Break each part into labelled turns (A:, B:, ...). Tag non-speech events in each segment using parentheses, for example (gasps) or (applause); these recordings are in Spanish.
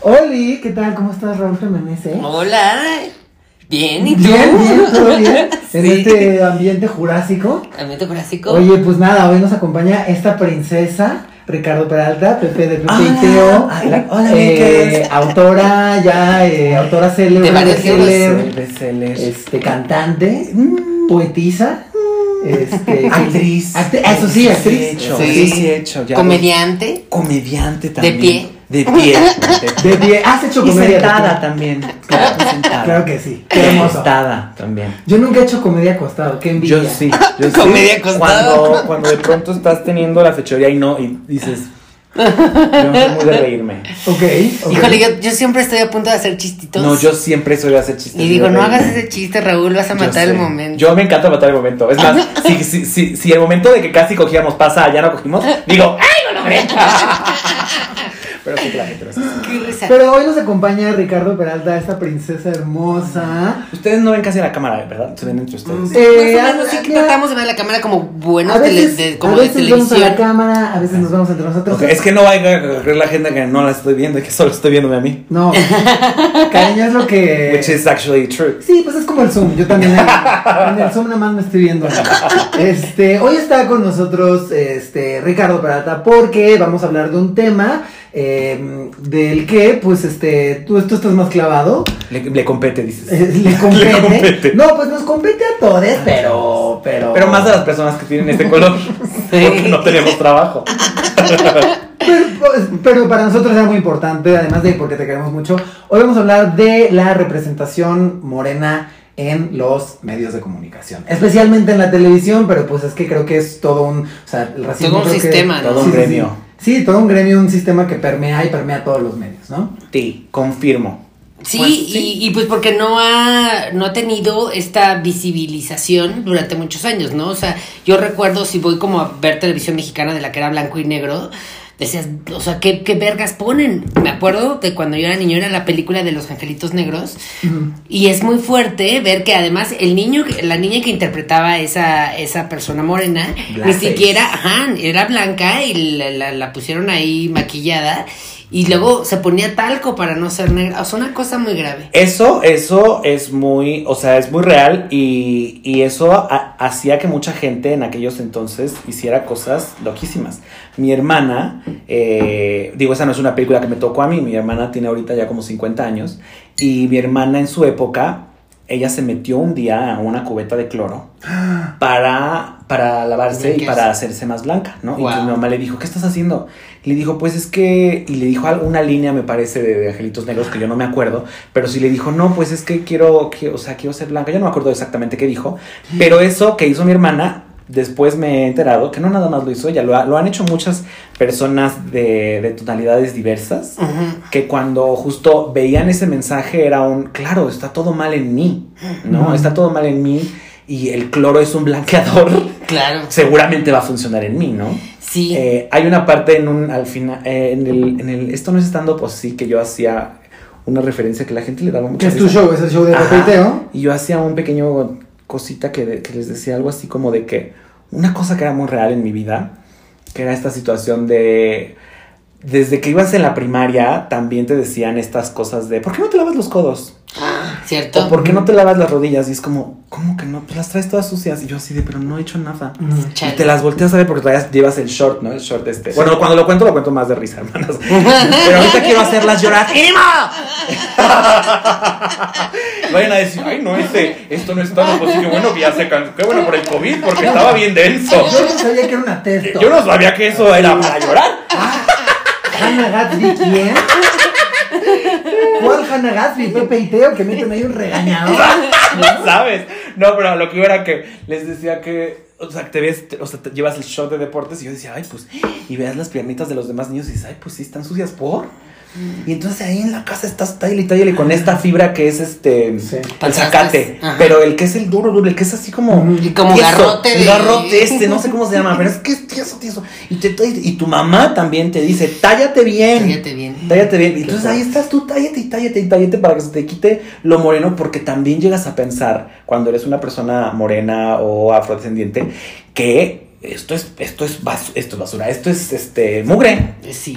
A: Oli, ¿qué tal? ¿Cómo estás, Raúl Jiménez? eh?
B: Hola. Bien, ¿y tú?
A: Bien, bien, todo bien. (laughs) En
B: Sí.
A: este ambiente jurásico.
B: Ambiente jurásico.
A: Oye, pues nada, hoy nos acompaña esta princesa, Ricardo Peralta, Pepe de Pepe
C: Ah,
A: y Teo.
C: hola, hola,
A: eh, autora, ya, eh, autora célebre,
B: De
A: bestseller,
C: Bestsellers.
A: este, cantante, poetisa, este, (laughs)
C: Actriz.
A: eso sí, actriz.
C: Sí, he hecho.
B: Sí.
C: Sí, sí, he hecho. ya
B: Comediante.
C: Comediante también.
B: pie.
C: De pie. (laughs)
A: De pie, has hecho
C: Y
A: comedia.
C: sentada también. Claro, sentada. (laughs)
A: Claro que sí, qué hermoso.
C: Sentada también.
A: Yo nunca he hecho comedia acostado, qué envidia.
C: Yo sí. Yo sí.
B: Comedia acostado.
C: Cuando, cuando de pronto estás teniendo la fechoría y no, y dices. Yo no soy muy de reírme.
A: Ok, ok.
B: Híjole, yo, yo siempre estoy a punto de hacer chistitos.
C: No, yo siempre soy de hacer chistes.
B: Y digo, no hagas ese chiste, Raúl, vas a matar el momento.
C: Yo me encanta matar el momento. Es más, (laughs) si, si, si, si el momento de que casi cogíamos pasa, ya no cogimos, digo, ¡ay, lo logré! (laughs) pero sí, claro, pero sí.
B: Qué risa.
A: Pero hoy nos acompaña Ricardo Peralta, esta princesa hermosa.
C: Ustedes no ven casi a la cámara, ¿verdad? Se ven entre ustedes.
A: Eh,
B: Más o menos, sí que tratamos de ver la cámara como buenos
A: a veces,
B: tele- de, como
A: a
B: de
A: veces vamos a
B: televisión.
A: la cámara, a veces nos vemos entre nosotros.
C: Ok, es que no vaya a creer la gente que no la estoy viendo y que solo estoy viéndome a mí.
A: No, (laughs) cariño, es lo que...
C: Which is actually true.
A: Sí, pues es como el Zoom. Yo también en, en el Zoom nada más me estoy viendo. Este, hoy está con nosotros este Ricardo Peralta porque vamos a hablar de un tema eh, del que, pues, este, tú, tú estás más clavado.
C: Le, le compete, dices.
A: eh, le, (laughs) compete.
C: Le compete.
A: No, pues nos compete a todos, pero, pero.
C: Pero más a las personas que tienen este color. (laughs) Porque no tenemos trabajo. (laughs)
A: Pero, pues, pero para nosotros era muy importante, además de porque te queremos mucho. Hoy vamos a hablar de la representación morena en los medios de comunicación, especialmente en la televisión, pero pues es que creo que es todo un, o sea, el racismo
B: Todo un
A: que-
B: sistema, ¿no?
C: Todo un
A: Sí, sí,
C: gremio.
A: Sí, Sí, todo un gremio, un sistema que permea y permea todos los medios, ¿no?
C: Sí, confirmo.
B: Sí,
C: Pues,
B: Y, y pues porque no ha, no ha tenido esta visibilización durante muchos años, ¿no? O sea, yo recuerdo si voy como a ver televisión mexicana de la que era blanco y negro, decías, o sea, ¿qué, qué vergas ponen? Me acuerdo de cuando yo era niño era la película de los angelitos negros y es muy fuerte ver que además el niño, la niña que interpretaba esa, esa persona morena, ni siquiera, ajá, era blanca y la, la- la pusieron ahí maquillada y luego se ponía talco para no ser negra. O sea, una cosa muy grave.
C: Eso, eso es muy, o sea, es muy real y, y eso ha- hacía que mucha gente en aquellos entonces hiciera cosas loquísimas. Mi hermana, eh, digo, esa no es una película que me tocó a mí, mi hermana tiene ahorita ya como 50 años y mi hermana en su época, ella se metió un día a una cubeta de cloro (gasps) para, para lavarse y para hacerse más blanca, ¿no? Y
B: Wow.
C: entonces mi mamá le dijo, ¿qué estás haciendo? Y le dijo, pues es que, y le dijo alguna línea, me parece, de, de Angelitos Negros, que yo no me acuerdo, pero sí le dijo, no, pues es que quiero, quiero, o sea, quiero ser blanca, yo no me acuerdo exactamente qué dijo, (gasps) pero eso que hizo mi hermana, después me he enterado que no nada más lo hizo ella, lo, ha- lo han hecho muchas personas de, de tonalidades diversas, que cuando justo veían ese mensaje era un, claro, está todo mal en mí, ¿no? Está todo mal en mí y el cloro es un blanqueador,
B: Claro. (laughs)
C: seguramente va a funcionar en mí, ¿no?
B: Sí.
C: Eh, hay una parte en un, al final, eh, en, el, en el, esto no es estando, pues sí, que yo hacía una referencia que la gente le daba
A: Que
C: mucha
A: es tu show, es el show de
C: Ajá.
A: Pepe y Teo.
C: Y yo hacía un pequeño cosita que, les decía algo así como de que una cosa que era muy real en mi vida, que era esta situación de... Desde que ibas en la primaria, también te decían estas cosas de, ¿por qué no te lavas los codos?
B: Ah, ¿Cierto?
C: ¿O por qué no te lavas las rodillas? Y es como, ¿cómo que no? Pues las traes todas sucias. Y yo así de, pero no he hecho nada.
A: Mm.
B: Chale.
C: Y te las volteas a ver porque todavía llevas el short, ¿no? El short este. Bueno, cuando lo cuento, lo cuento más de risa, (laughs) hermanas. Pero ahorita quiero hacerlas llorar. ¡Ánimo! (laughs) Vayan a decir, ay, no, este, esto no es sí, qué bueno que ya se can- Qué bueno por el COVID, porque estaba bien denso.
A: Yo no sabía que era una testo.
C: Yo no sabía que eso era para llorar.
A: Hannah Gatsby, ¿quién? ¿Cuál Hannah Gatsby? Pepe y Teo que meten ahí un regañador. (laughs)
C: ¿Sabes? No, pero lo que era que les decía que, o sea, te ves, o sea, te llevas el short de deportes y yo decía, ay, pues, y veas las piernitas de los demás niños y dices, ay, pues sí, están sucias por. Y entonces ahí en la casa estás talle y talle con esta fibra que es este
A: Sí.
C: el zacate,
B: Ajá.
C: pero el que es el duro, duro, el que es así como.
B: Y como garrote de-
C: garrote este, no sé cómo se llama, pero es que es tieso, tieso. Y te y tu mamá también te dice, "Tállate bien."
B: Cállate bien.
C: Tállate bien. Y entonces ahí estás tú, tállate y tállate y tállate para que se te quite lo moreno, porque también llegas a pensar, cuando eres una persona morena o afrodescendiente, que esto es, esto es, bas- esto es basura, esto es este mugre.
B: Sí.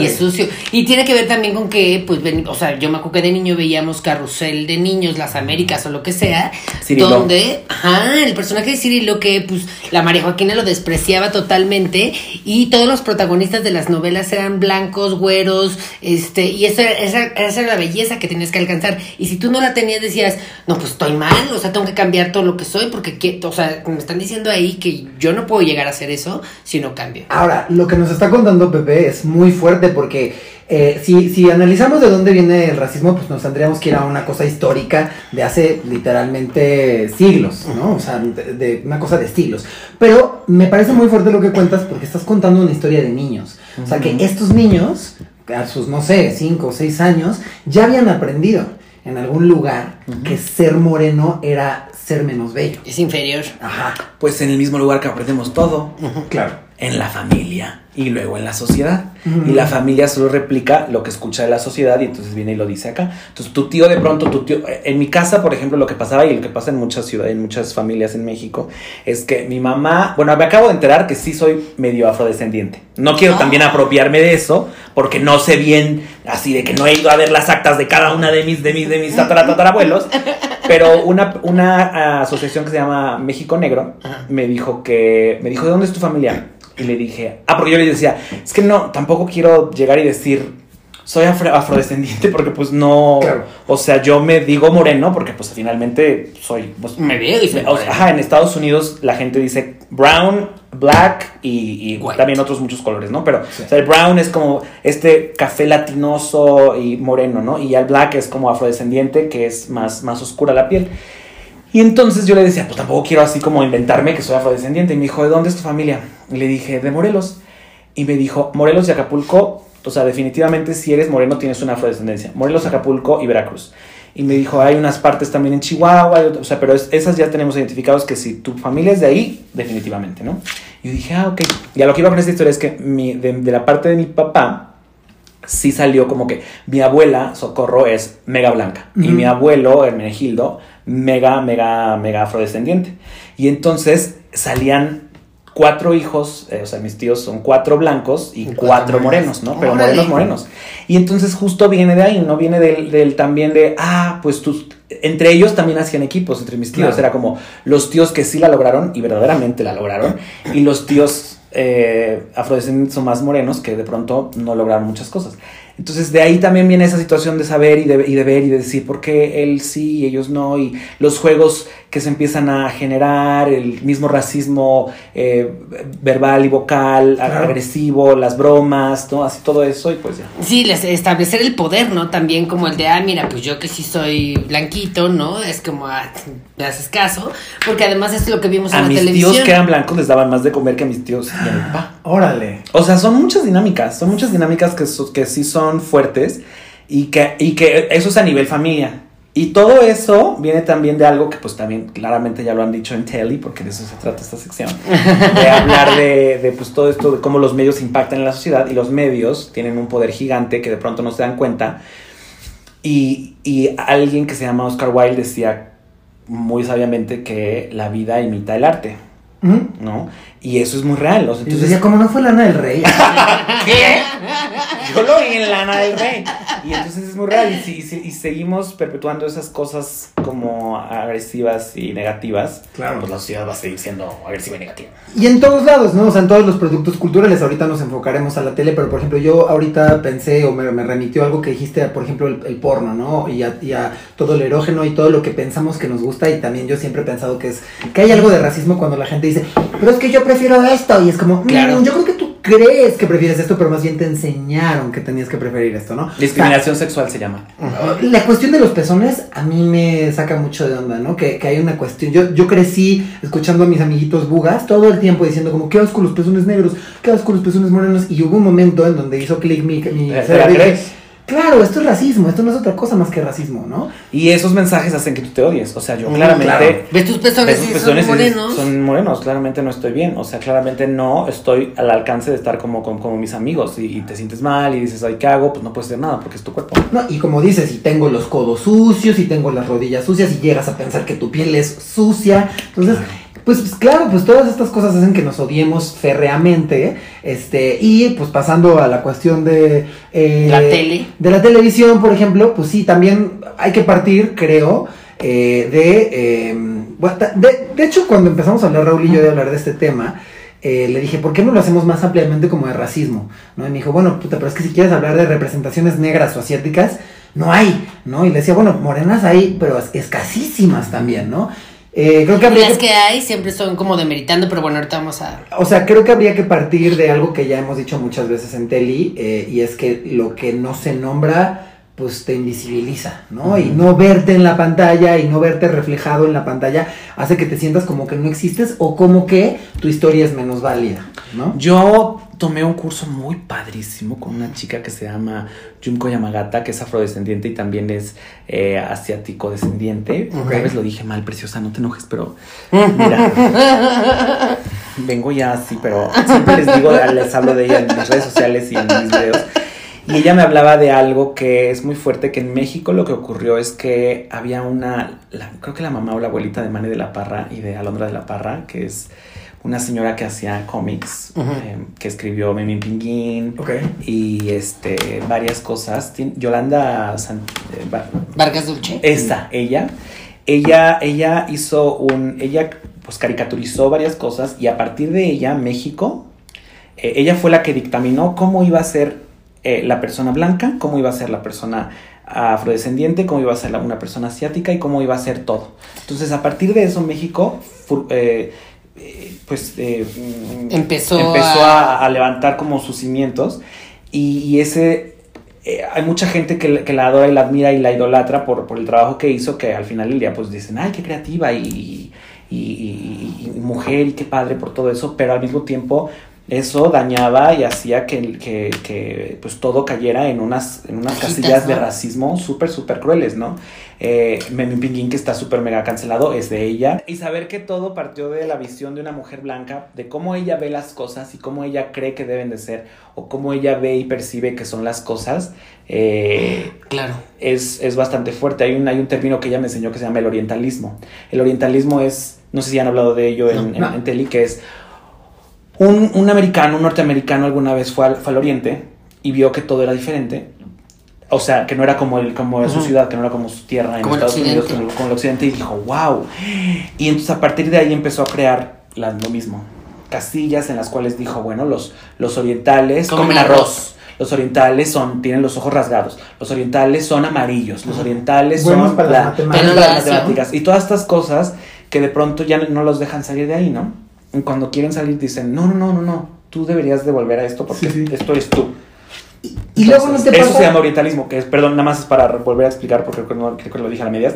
B: Y es sucio. Y tiene que ver también con que, pues, ven- o sea, yo me acuerdo que de niño veíamos Carrusel de Niños, Las Américas o lo que sea,
C: Cirilo.
B: donde, ajá, el personaje de Cirilo que, pues, la María Joaquina lo despreciaba totalmente y todos los protagonistas de las novelas eran blancos, güeros, este, y esa, esa, esa era la belleza que tenías que alcanzar. Y si tú no la tenías, decías, no, pues estoy mal, o sea, tengo que cambiar todo lo que soy porque, que- o sea, me están diciendo ahí que yo no puedo llegar a hacer eso si no cambio.
A: Ahora, lo que nos está contando Pepe es muy fuerte porque eh, si, si analizamos de dónde viene el racismo, pues nos tendríamos que ir a una cosa histórica de hace literalmente siglos, ¿no? O sea, de, de una cosa de siglos. Pero me parece muy fuerte lo que cuentas porque estás contando una historia de niños. O sea, que estos niños, a sus, no sé, 5 o 6 años, ya habían aprendido en algún lugar que ser moreno era ser menos bello.
B: Es inferior.
A: Ajá,
C: Pues en el mismo lugar que aprendemos todo,
A: claro.
C: en la familia y luego en la sociedad. Y la familia solo replica lo que escucha de la sociedad y entonces viene y lo dice acá. Entonces tu tío de pronto, tu tío, en mi casa, por ejemplo, lo que pasaba y lo que pasa en muchas ciudades, en muchas familias en México, es que mi mamá, bueno, me acabo de enterar que sí soy medio afrodescendiente. No quiero
B: Ah.
C: también apropiarme de eso, porque no sé bien, así de que no he ido a ver las actas de cada una de mis, de mis, de mis tatara- tatarabuelos, (laughs) pero una, una ah, asociación que se llama México Negro me dijo que, me dijo, ¿de dónde es tu familia? Y le dije, ah, porque yo le decía, es que no, tampoco quiero llegar y decir, soy afro- afrodescendiente porque pues no,
A: Claro.
C: o sea, yo me digo moreno porque pues finalmente soy, pues,
B: Me veo y soy
C: o sea,
B: moreno.
C: ajá, en Estados Unidos la gente dice brown, black y, y
B: White.
C: también otros muchos colores, ¿no? Pero
A: Sí.
C: o sea, el brown es como este café latinoso y moreno, ¿no? Y el black es como afrodescendiente, que es más, más oscura la piel. Y entonces yo le decía, pues tampoco quiero así como inventarme que soy afrodescendiente. Y me dijo, ¿de dónde es tu familia? Y le dije, de Morelos. Y me dijo, Morelos y Acapulco, o sea, definitivamente si eres moreno tienes una afrodescendencia. Morelos, Acapulco y Veracruz. Y me dijo, hay unas partes también en Chihuahua, o sea, pero es- esas ya tenemos identificados que si tu familia es de ahí, definitivamente, ¿no? Y yo dije, ah, ok. Y a lo que iba con esta historia es que mi- de, de la parte de mi papá, sí salió como que mi abuela, Socorro, es mega blanca. Y mi abuelo, Hermenegildo, mega, mega, mega afrodescendiente. Y entonces salían cuatro hijos, eh, o sea, mis tíos son cuatro blancos y
B: Y
C: cuatro, morenos, ¿no? Pero
B: Órale.
C: morenos, morenos. Y entonces justo viene de ahí, ¿no? Viene del, del también de, ah, pues tus... Entre ellos también hacían equipos, entre mis tíos.
A: Claro.
C: Era como los tíos que sí la lograron y verdaderamente la lograron. Y los tíos eh, afrodescendientes o más morenos que de pronto no lograron muchas cosas. Entonces de ahí también viene esa situación de saber y de, y de ver y de decir por qué él sí y ellos no. Y los juegos que se empiezan a generar, el mismo racismo eh, verbal y vocal,
A: Claro.
C: agresivo, las bromas, ¿no? Así todo eso y pues ya.
B: Sí, les- establecer el poder, ¿no? También como el de, ah, mira, pues yo que sí soy blanquito, ¿no? Es como, ah, me haces caso, porque además es lo que vimos en
C: A
B: la
C: mis
B: televisión.
C: tíos que eran blancos les daban más de comer que a mis tíos y a mi papá.
A: Órale.
C: O sea, son muchas dinámicas, son muchas dinámicas que, que sí son fuertes y que, y que eso es a nivel familia. Y todo eso viene también de algo que pues también claramente ya lo han dicho en Telly, porque de eso se trata esta sección, de (laughs) hablar de, de, pues todo esto, de cómo los medios impactan en la sociedad y los medios tienen un poder gigante que de pronto no se dan cuenta. Y, y alguien que se llama Oscar Wilde decía muy sabiamente que la vida imita el arte,
A: Ujú.
C: ¿no? Y eso es muy real. o sea,
A: Entonces,
C: entonces,
A: decía, como no fue lana del rey. (laughs) (laughs)
C: ¿Qué? Yo lo (laughs) vi en Lana del Rey. Y entonces es muy real. Y, si- y si- y seguimos perpetuando esas cosas como agresivas y negativas,
A: Claro.
C: pues la sociedad va a seguir siendo agresiva y negativa.
A: Y en todos lados, ¿no? O sea, en todos los productos culturales. Ahorita nos enfocaremos a la tele, pero por ejemplo, yo ahorita pensé o me, me remitió algo que dijiste, por ejemplo, el, el porno, ¿no? Y a, y a todo el erógeno y todo lo que pensamos que nos gusta. Y también yo siempre he pensado que es que hay algo de racismo cuando la gente dice, pero es que yo prefiero esto. Y es como, "Mm,
B: Claro.
A: yo creo que crees que prefieres esto, pero más bien te enseñaron que tenías que preferir esto, ¿no?
C: Discriminación sexual se llama.
A: La cuestión de los pezones a mí me saca mucho de onda, ¿no? Que, que hay una cuestión. Yo, yo crecí escuchando a mis amiguitos bugas todo el tiempo diciendo como, qué asco los pezones negros, qué asco los pezones morenos. Y hubo un momento en donde hizo clic mi, mi
C: ¿Te
A: cerebro
C: la crees?
A: Claro, esto es racismo, esto no es otra cosa más que racismo, ¿no?
C: Y esos mensajes hacen que tú te odies. O sea, yo
A: Mm,
C: claramente.
A: claro.
B: ¿Ves tus pezones y
C: pezones
B: son
C: y
B: morenos?
C: son morenos, claramente no estoy bien. O sea, claramente no estoy al alcance de estar como, como, como mis amigos. Y, y te sientes mal y dices, ay, ¿qué hago? Pues no puedes hacer nada porque es tu cuerpo.
A: No, y como dices, si tengo los codos sucios, si tengo las rodillas sucias, y llegas a pensar que tu piel es sucia, entonces, pues, pues, claro, pues todas estas cosas hacen que nos odiemos férreamente, este, y pues pasando a la cuestión de... eh,
B: La tele.
A: De la televisión, por ejemplo, pues sí, también hay que partir, creo, eh, de, eh, de... De hecho, cuando empezamos a hablar, Raúl y yo, de hablar de este tema, eh, le dije, ¿por qué no lo hacemos más ampliamente como de racismo? ¿No? Y me dijo, bueno, puta, pero es que si quieres hablar de representaciones negras o asiáticas, no hay, ¿no? Y le decía, bueno, morenas hay, pero es- escasísimas también, ¿no? Eh, creo que habría
B: Las
A: que-
B: que hay siempre son como demeritando, pero bueno, ahorita vamos a...
A: o sea, creo que habría que partir de algo que ya hemos dicho muchas veces en Teli, eh, y es que lo que no se nombra, pues te invisibiliza, ¿no? Y no verte en la pantalla y no verte reflejado en la pantalla hace que te sientas como que no existes o como que tu historia es menos válida, ¿no?
C: Yo tomé un curso muy padrísimo con una chica que se llama Junko Yamagata, que es afrodescendiente y también es eh, asiático descendiente. Una vez lo dije mal, preciosa, no te enojes, pero (laughs) mira, vengo ya así, pero siempre les digo, les hablo de ella en mis redes sociales y en mis videos. Y ella me hablaba de algo que es muy fuerte, que en México lo que ocurrió es que había una, la- creo que la mamá o la abuelita de Mane de la Parra y de Alondra de la Parra, que es una señora que hacía cómics, eh, que escribió Memi Pinguín y este varias cosas. Tien- Yolanda San- eh,
B: Vargas Dulce.
C: esta, ella, ella, ella hizo un, ella pues caricaturizó varias cosas y a partir de ella, México, eh, ella fue la que dictaminó cómo iba a ser eh, la persona blanca, cómo iba a ser la persona afrodescendiente, cómo iba a ser la- una persona asiática y cómo iba a ser todo. Entonces, a partir de eso, México, pues, eh,
B: Empezó
C: empezó
B: a-
C: levantar como sus cimientos y, y ese eh, hay mucha gente que, la- que la adora y la admira y la idolatra por, por el trabajo que hizo, que al final del día pues dicen, ay, qué creativa y, y, mujer y qué padre por todo eso, pero al mismo tiempo eso dañaba y hacía que, que, que, pues todo cayera en unas, en unas
B: Cajitas,
C: casillas de racismo súper, súper crueles, ¿no? Eh, Memi Pinguín, que está súper mega cancelado, es de ella. Y saber que todo partió de la visión de una mujer blanca, de cómo ella ve las cosas y cómo ella cree que deben de ser, o cómo ella ve y percibe que son las cosas, eh,
B: Claro.
C: es, es bastante fuerte. Hay un, hay un término que ella me enseñó que se llama el orientalismo. El orientalismo es, no sé si han hablado de ello en,
A: No.
C: en-
A: No.
C: en Teli, que es un, un americano, un norteamericano alguna vez fue al, fue al oriente y vio que todo era diferente. O sea, que no era como, el, como su ciudad, que no era como su tierra en
B: Como
C: Estados Unidos,
B: occidente.
C: como, como el occidente, y dijo, wow. Y entonces a partir de ahí empezó a crear la- lo mismo. Casillas en las cuales dijo, bueno, los, los orientales
B: Comen
C: comen
B: arroz.
C: arroz. Los orientales son, tienen los ojos rasgados. Los orientales son amarillos. Los orientales
A: Buenos
C: son
A: para las matemáticas.
C: para las matemáticas. Y todas estas cosas que de pronto ya no los dejan salir de ahí, ¿no? Y cuando quieren salir dicen, no, no, no, no, no. Tú deberías de volver a esto porque
A: Sí, sí.
C: esto eres tú.
A: Y luego no
C: Entonces,
A: te
C: Eso
A: pasa...
C: se llama orientalismo, que es, perdón, nada más es para volver a explicar porque creo que, no- creo que lo dije a la medias.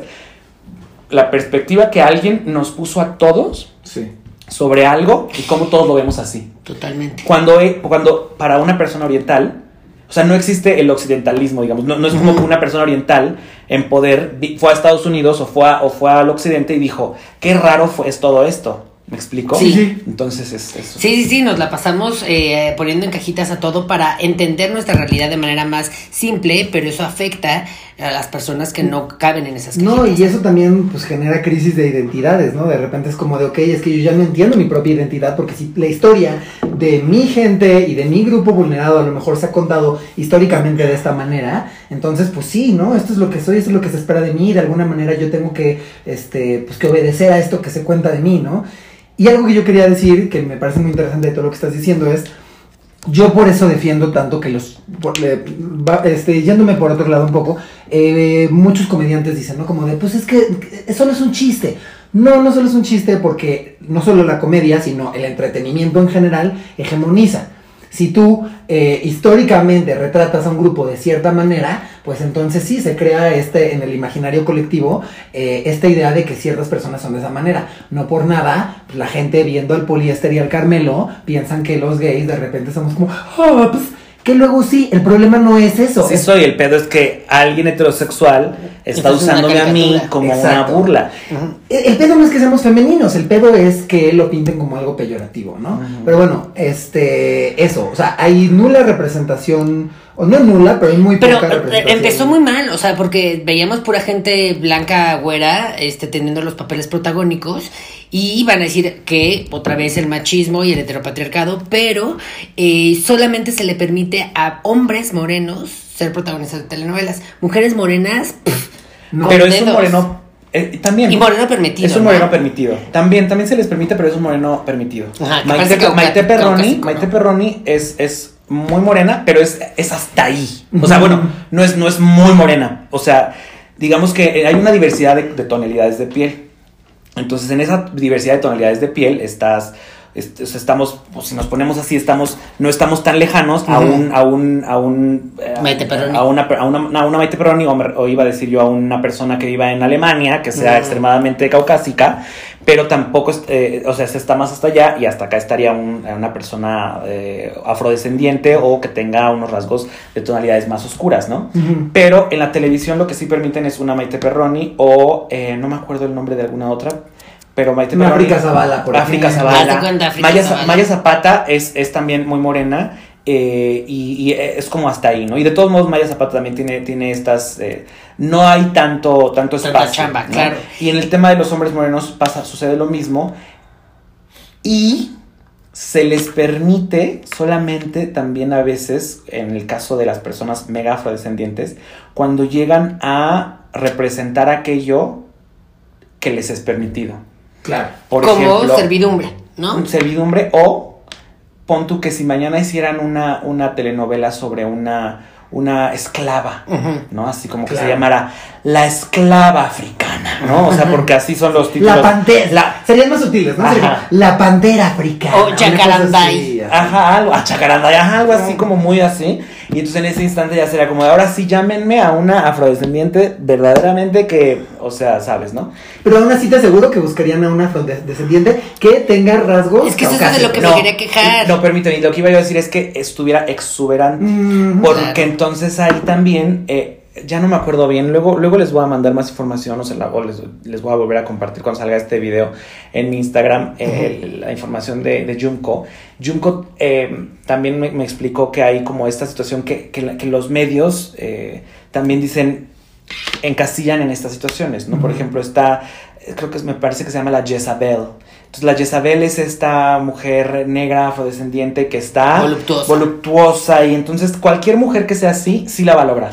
C: La perspectiva que alguien nos puso a todos
A: Sí.
C: sobre algo y cómo todos lo vemos así.
B: Totalmente.
C: Cuando, he- cuando para una persona oriental, o sea, no existe el occidentalismo, digamos, no, no es como que una persona oriental en poder fue a Estados Unidos o fue, a- o fue al occidente y dijo, qué raro fue, es todo esto. ¿Me explico?
B: Sí.
A: Sí.
C: Entonces es eso.
B: Sí, sí, sí, nos la pasamos eh, poniendo en cajitas a todo para entender nuestra realidad de manera más simple, pero eso afecta a las personas que no caben en esas cajitas.
A: No, y eso también pues genera crisis de identidades, ¿no? De repente es como de, ok, es que yo ya no entiendo mi propia identidad porque si la historia de mi gente y de mi grupo vulnerado a lo mejor se ha contado históricamente de esta manera, entonces pues sí, ¿no? Esto es lo que soy, esto es lo que se espera de mí, de alguna manera yo tengo que, este, pues que obedecer a esto que se cuenta de mí, ¿no? Y algo que yo quería decir, que me parece muy interesante de todo lo que estás diciendo es, yo por eso defiendo tanto que los, por- este, yéndome por otro lado un poco, eh, muchos comediantes dicen, ¿no? Como de, pues es que que solo es un chiste. No, no solo es un chiste porque no solo la comedia, sino el entretenimiento en general hegemoniza. si tú eh, históricamente retratas a un grupo de cierta manera, pues entonces sí se crea este en el imaginario colectivo eh, esta idea de que ciertas personas son de esa manera. No por nada, pues, la gente viendo al poliéster y al Carmelo piensan que los gays de repente somos como, ah, pues que luego sí, el problema no es eso.
C: Sí,
A: es-
C: soy. El pedo es que alguien heterosexual está usándome a mí como
A: Exacto.
C: una burla.
A: El el pedo no es que seamos femeninos, el pedo es que lo pinten como algo peyorativo, ¿no? Pero bueno, este, eso, o sea, hay nula representación, o no nula, pero hay muy
B: Pero
A: poca
B: eh, empezó muy mal, o sea, porque veíamos pura gente blanca, güera, este, teniendo los papeles protagónicos y iban a decir que otra vez el machismo y el heteropatriarcado, pero eh, solamente se le permite a hombres morenos ser protagonistas de telenovelas. Mujeres morenas, pff,
A: No,
C: pero es un moreno. eh, también.
B: Y moreno permitido.
C: Es un
B: ¿no?
C: moreno permitido. También, también se les permite, pero es un moreno permitido.
B: Ajá,
C: Maite, Maite Perroni, Maite. Perroni es, es muy morena, pero es, es hasta ahí. O sea, bueno, no es, no es muy morena. O sea, digamos que hay una diversidad de, de tonalidades de piel. Entonces, en esa diversidad de tonalidades de piel estás. Est- o sea, estamos, pues, si nos ponemos así, estamos, no estamos tan lejanos a un, a un, a un, eh,
B: Maite
C: a una, a una, a una Maite Perroni, o, iba a decir yo a una persona que viva en Alemania, que sea extremadamente caucásica, pero tampoco, eh, o sea, se está más hasta allá y hasta acá estaría un- una persona eh, afrodescendiente o que tenga unos rasgos de tonalidades más oscuras, ¿no? Pero en la televisión lo que sí permiten es una Maite Perroni o eh, no me acuerdo el nombre de alguna otra, pero Maite Perroni.
A: África Zavala, por
C: África
A: ejemplo.
C: Zavala.
B: Cuenta, África
C: Maya,
B: Zavala.
C: Maya Zapata es, es también muy morena. eh, y, y es como hasta ahí, ¿no? Y de todos modos, Maya Zapata también tiene, tiene estas. eh, no hay tanto, tanto
B: Tanta
C: espacio.
B: chamba,
C: ¿no?
B: claro.
C: Y en el tema de los hombres morenos pasa, sucede lo mismo. Y se les permite solamente también a veces, en el caso de las personas mega afrodescendientes, cuando llegan a representar aquello que les es permitido.
A: Claro.
C: Por
B: como
C: ejemplo,
B: servidumbre, ¿no?
C: servidumbre o pon tú que si mañana hicieran una, una telenovela sobre una, una esclava. ¿no? Así como que se llamara La esclava africana, ¿no? O sea, porque así son los títulos.
A: La pantera.
C: La-
A: Serían más sutiles, ¿no?
C: Ajá.
A: Sería la pantera africana.
B: O
A: así.
C: Ajá, algo, a chacaranda, ajá, algo así como muy así. Y entonces en ese instante ya será como, ahora sí llámenme a una afrodescendiente verdaderamente que, o sea, sabes, ¿no?
A: Pero aún así te aseguro que buscarían a una afrodescendiente que tenga rasgos.
B: Es que eso es de lo que me quería quejar.
C: No, permíteme, lo que iba a decir es que estuviera exuberante.
A: Mm,
C: Porque
B: Claro.
C: entonces ahí también, eh, ya no me acuerdo bien, luego, luego les voy a mandar más información o, se la, les, les voy a volver a compartir cuando salga este video en mi Instagram, eh, la información de, de Junko. Junko eh, también me, me explicó que hay como esta situación que, que los medios eh, también dicen, encasillan en estas situaciones, ¿no? Por ejemplo, está, creo que me parece que se llama la Jezabel. Entonces la Jezabel es esta mujer negra afrodescendiente que está
B: Voluptuosa.
C: voluptuosa y entonces cualquier mujer que sea así, sí la va a lograr.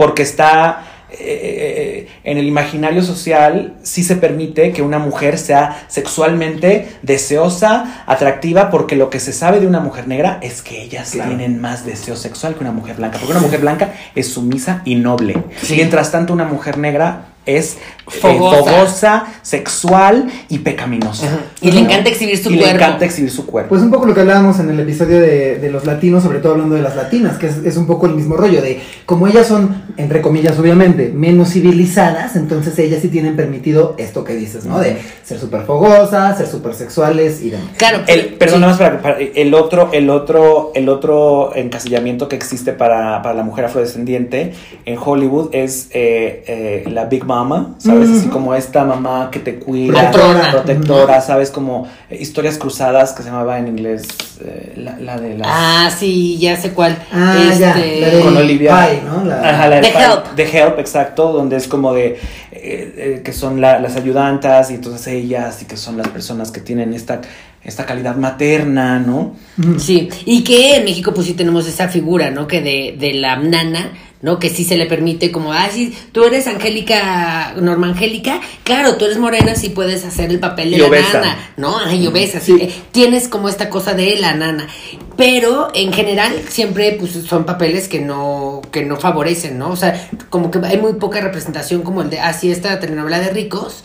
C: Porque está eh, en el imaginario social, sí se permite que una mujer sea sexualmente deseosa, atractiva, porque lo que se sabe de una mujer negra es que ellas
A: Claro.
C: tienen más deseo sexual que una mujer blanca. Porque una mujer blanca es sumisa y noble.
B: Sí.
C: Mientras tanto, una mujer negra es eh,
B: Fogosa.
C: sexual y pecaminosa.
B: Ajá. Y le encanta exhibir su
C: y
B: cuerpo.
C: le encanta exhibir su cuerpo.
A: Pues un poco lo que hablábamos en el episodio de, de los latinos, sobre todo hablando de las latinas, que es, es un poco el mismo rollo, de como ellas son, entre comillas, obviamente, menos civilizadas, entonces ellas sí tienen permitido esto que dices, ¿no? De ser súper fogosas, ser súper sexuales y demás.
B: Claro,
C: El, perdón,
B: sí.
C: nada más para, para- el otro, el otro, el otro encasillamiento que existe para, para la mujer afrodescendiente en Hollywood es eh, eh, la Big Mama, ¿sabes? Así como esta mamá que te cuida,
B: Protectora.
C: protectora, ¿sabes? Como eh, historias cruzadas que se llamaba en inglés eh, la, la de las
B: Ah, sí, ya sé cuál.
A: Ah, ya,
B: Este,
A: la de
C: con Olivia.
A: Pie, ¿no? La-
C: Ajá, la de
B: The
C: Pie.
B: Help.
C: The Help, exacto, donde es como de eh, eh, que son la- las ayudantas y entonces ellas y que son las personas que tienen esta, esta calidad materna, ¿no?
B: Sí, y que en México pues sí tenemos esa figura, ¿no? Que de, de la nana, ¿no? Que sí se le permite como, ah, sí, tú eres Angélica, Norma Angélica, claro, tú eres morena, sí puedes hacer el papel de
C: Y
B: la
C: obesa.
B: nana, ¿no? Ay, obesa, sí. eh, Tienes como esta cosa de la nana. Pero en general siempre pues son papeles que no, que no favorecen, ¿no? O sea, como que hay muy poca representación como el de, ah, sí, esta telenovela de ricos,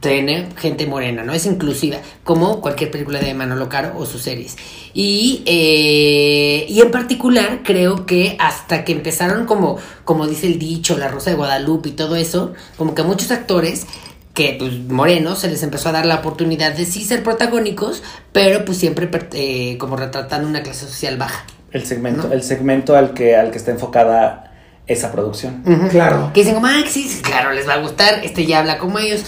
B: tiene gente morena, ¿no? Es inclusiva, como cualquier película de Manolo Caro o sus series. Y, eh, y en particular creo que hasta que empezaron como, como dice el dicho, La Rosa de Guadalupe y todo eso, como que a muchos actores que pues morenos se les empezó a dar la oportunidad de sí ser protagónicos, pero pues siempre eh, como retratando una clase social baja.
C: El segmento, el segmento al que, al que está enfocada esa producción.
A: Claro.
B: Que dicen como, ah, sí, sí, claro, les va a gustar, este ya habla como ellos.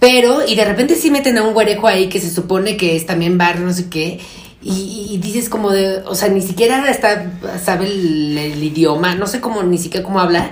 B: Pero, y de repente sí meten a un guarejo ahí que se supone que es también barrio, no sé qué. Y, dices como de, o sea, ni siquiera está, sabe el, idioma, no sé cómo, ni siquiera cómo habla,